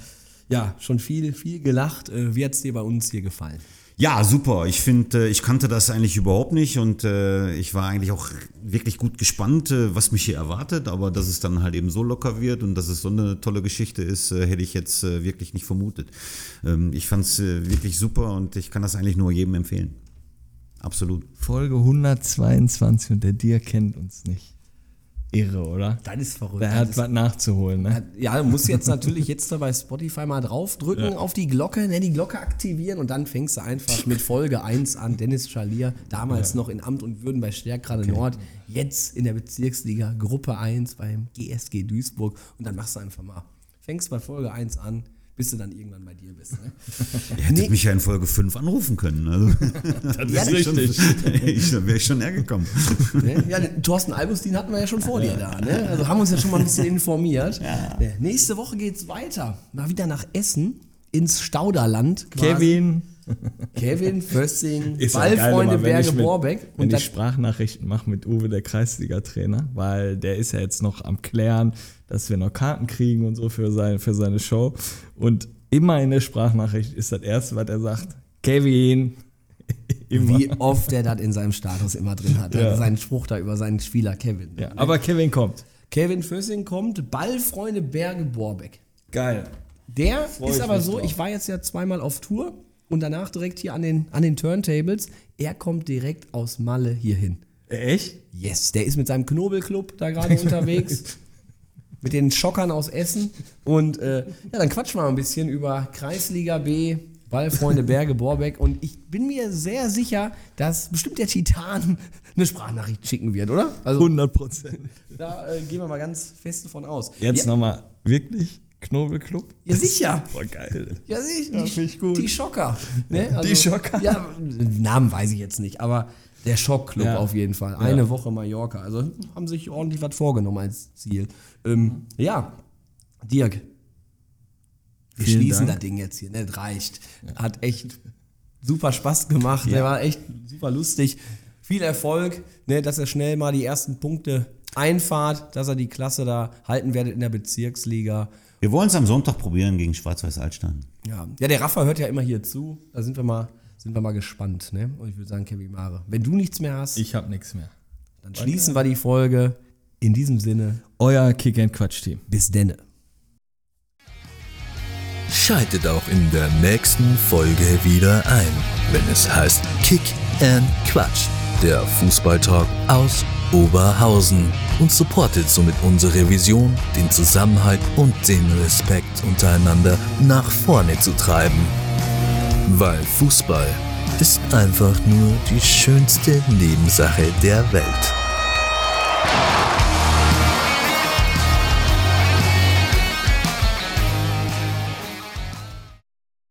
ja schon viel, viel gelacht. Äh, wie hat es dir bei uns hier gefallen? Ja, super. Ich finde, ich kannte das eigentlich überhaupt nicht und äh, ich war eigentlich auch wirklich gut gespannt, äh, was mich hier erwartet. Aber dass es dann halt eben so locker wird und dass es so eine tolle Geschichte ist, äh, hätte ich jetzt äh, wirklich nicht vermutet. Ähm, ich fand es äh, wirklich super und ich kann das eigentlich nur jedem empfehlen. Absolut. Folge 122 und der Dir kennt uns nicht. Irre, oder? Das ist verrückt. Das hat was nachzuholen, ne? Ja, du musst jetzt natürlich jetzt da bei Spotify mal draufdrücken auf die Glocke, ne, die Glocke aktivieren und dann fängst du einfach mit Folge 1 an. Dennis Schalier, damals noch in Amt und Würden bei Stärkrade Nord, jetzt in der Bezirksliga Gruppe 1 beim GSG Duisburg und dann machst du einfach mal. Fängst bei Folge 1 an, bis du dann irgendwann bei dir bist. Ne? <laughs> Ihr hättet Nee. mich ja in Folge 5 anrufen können. Also, <laughs> das Ja, <laughs> ist schon, ich, da wäre ich schon hergekommen. Ja, den Thorsten Albustin hatten wir ja schon vor dir da. Ne? Also haben uns ja schon mal ein bisschen informiert. Ne, Nächste Woche geht's weiter. Mal wieder nach Essen ins Stauderland. quasi. Kevin. Kevin <laughs> Fössing, Ist ja geil, Ballfreunde wenn Berge ich mit- Borbeck. Wenn Und ich das, Sprachnachrichten mache mit Uwe, der Kreisliga-Trainer, weil der ist ja jetzt noch am Klären, dass wir noch Karten kriegen und so für, sein, für seine Show. Und immer in der Sprachnachricht ist das Erste, was er sagt, Kevin. <laughs> immer. wie oft er das in seinem Status immer drin hat. Ja. Seinen Spruch da über seinen Spieler Kevin. Ja, aber Kevin kommt. Kevin Fössing kommt, Ballfreunde Berge Borbeck. Geil. Der ist ich aber so, drauf. ich war jetzt ja zweimal auf Tour und danach direkt hier an den, an den Turntables. Er kommt direkt aus Malle hierhin. Echt? Yes, der ist mit seinem Knobelclub da gerade unterwegs. <laughs> Mit den Schockern aus Essen. Und äh, ja, dann quatschen wir mal ein bisschen über Kreisliga B, Ballfreunde Berge Borbeck. Und ich bin mir sehr sicher, dass bestimmt der Titan <laughs> eine Sprachnachricht schicken wird, oder? Also 100 Prozent. da äh, gehen wir mal ganz fest davon aus. Jetzt ja, nochmal, wirklich? Knobelclub? ja, sicher. Boah, geil. Ja, sicher. Ja, die, ich gut. die Schocker. Ne? Die Schocker? Ja, Namen weiß ich jetzt nicht, aber der Schockclub Ja. auf jeden Fall. Eine Woche Mallorca. Also haben sich ordentlich was vorgenommen als Ziel. Ähm, ja, Dirk. Wir Vielen schließen Dank. das Ding jetzt hier. Ne? Das reicht. Hat echt super Spaß gemacht. Der war echt super lustig. Viel Erfolg, ne, dass er schnell mal die ersten Punkte einfahrt, dass er die Klasse da halten werdet in der Bezirksliga. Wir wollen es am Sonntag probieren gegen Schwarz-Weiß Altstein. Ja. ja, der Rafa hört ja immer hier zu. Da sind wir mal, sind wir mal gespannt. Ne? Und ich würde sagen, Kevin Mare, wenn du nichts mehr hast, Ich hab nichts mehr. dann schließen wir die Folge. In diesem Sinne, Euer Kick-and-Quatsch-Team. bis denne. Schaltet auch in der nächsten Folge wieder ein, wenn es heißt Kick and Quatsch, der Fußballtalk aus Oberhausen und supportet somit unsere Vision, den Zusammenhalt und den Respekt untereinander nach vorne zu treiben. Weil Fußball ist einfach nur die schönste Nebensache der Welt.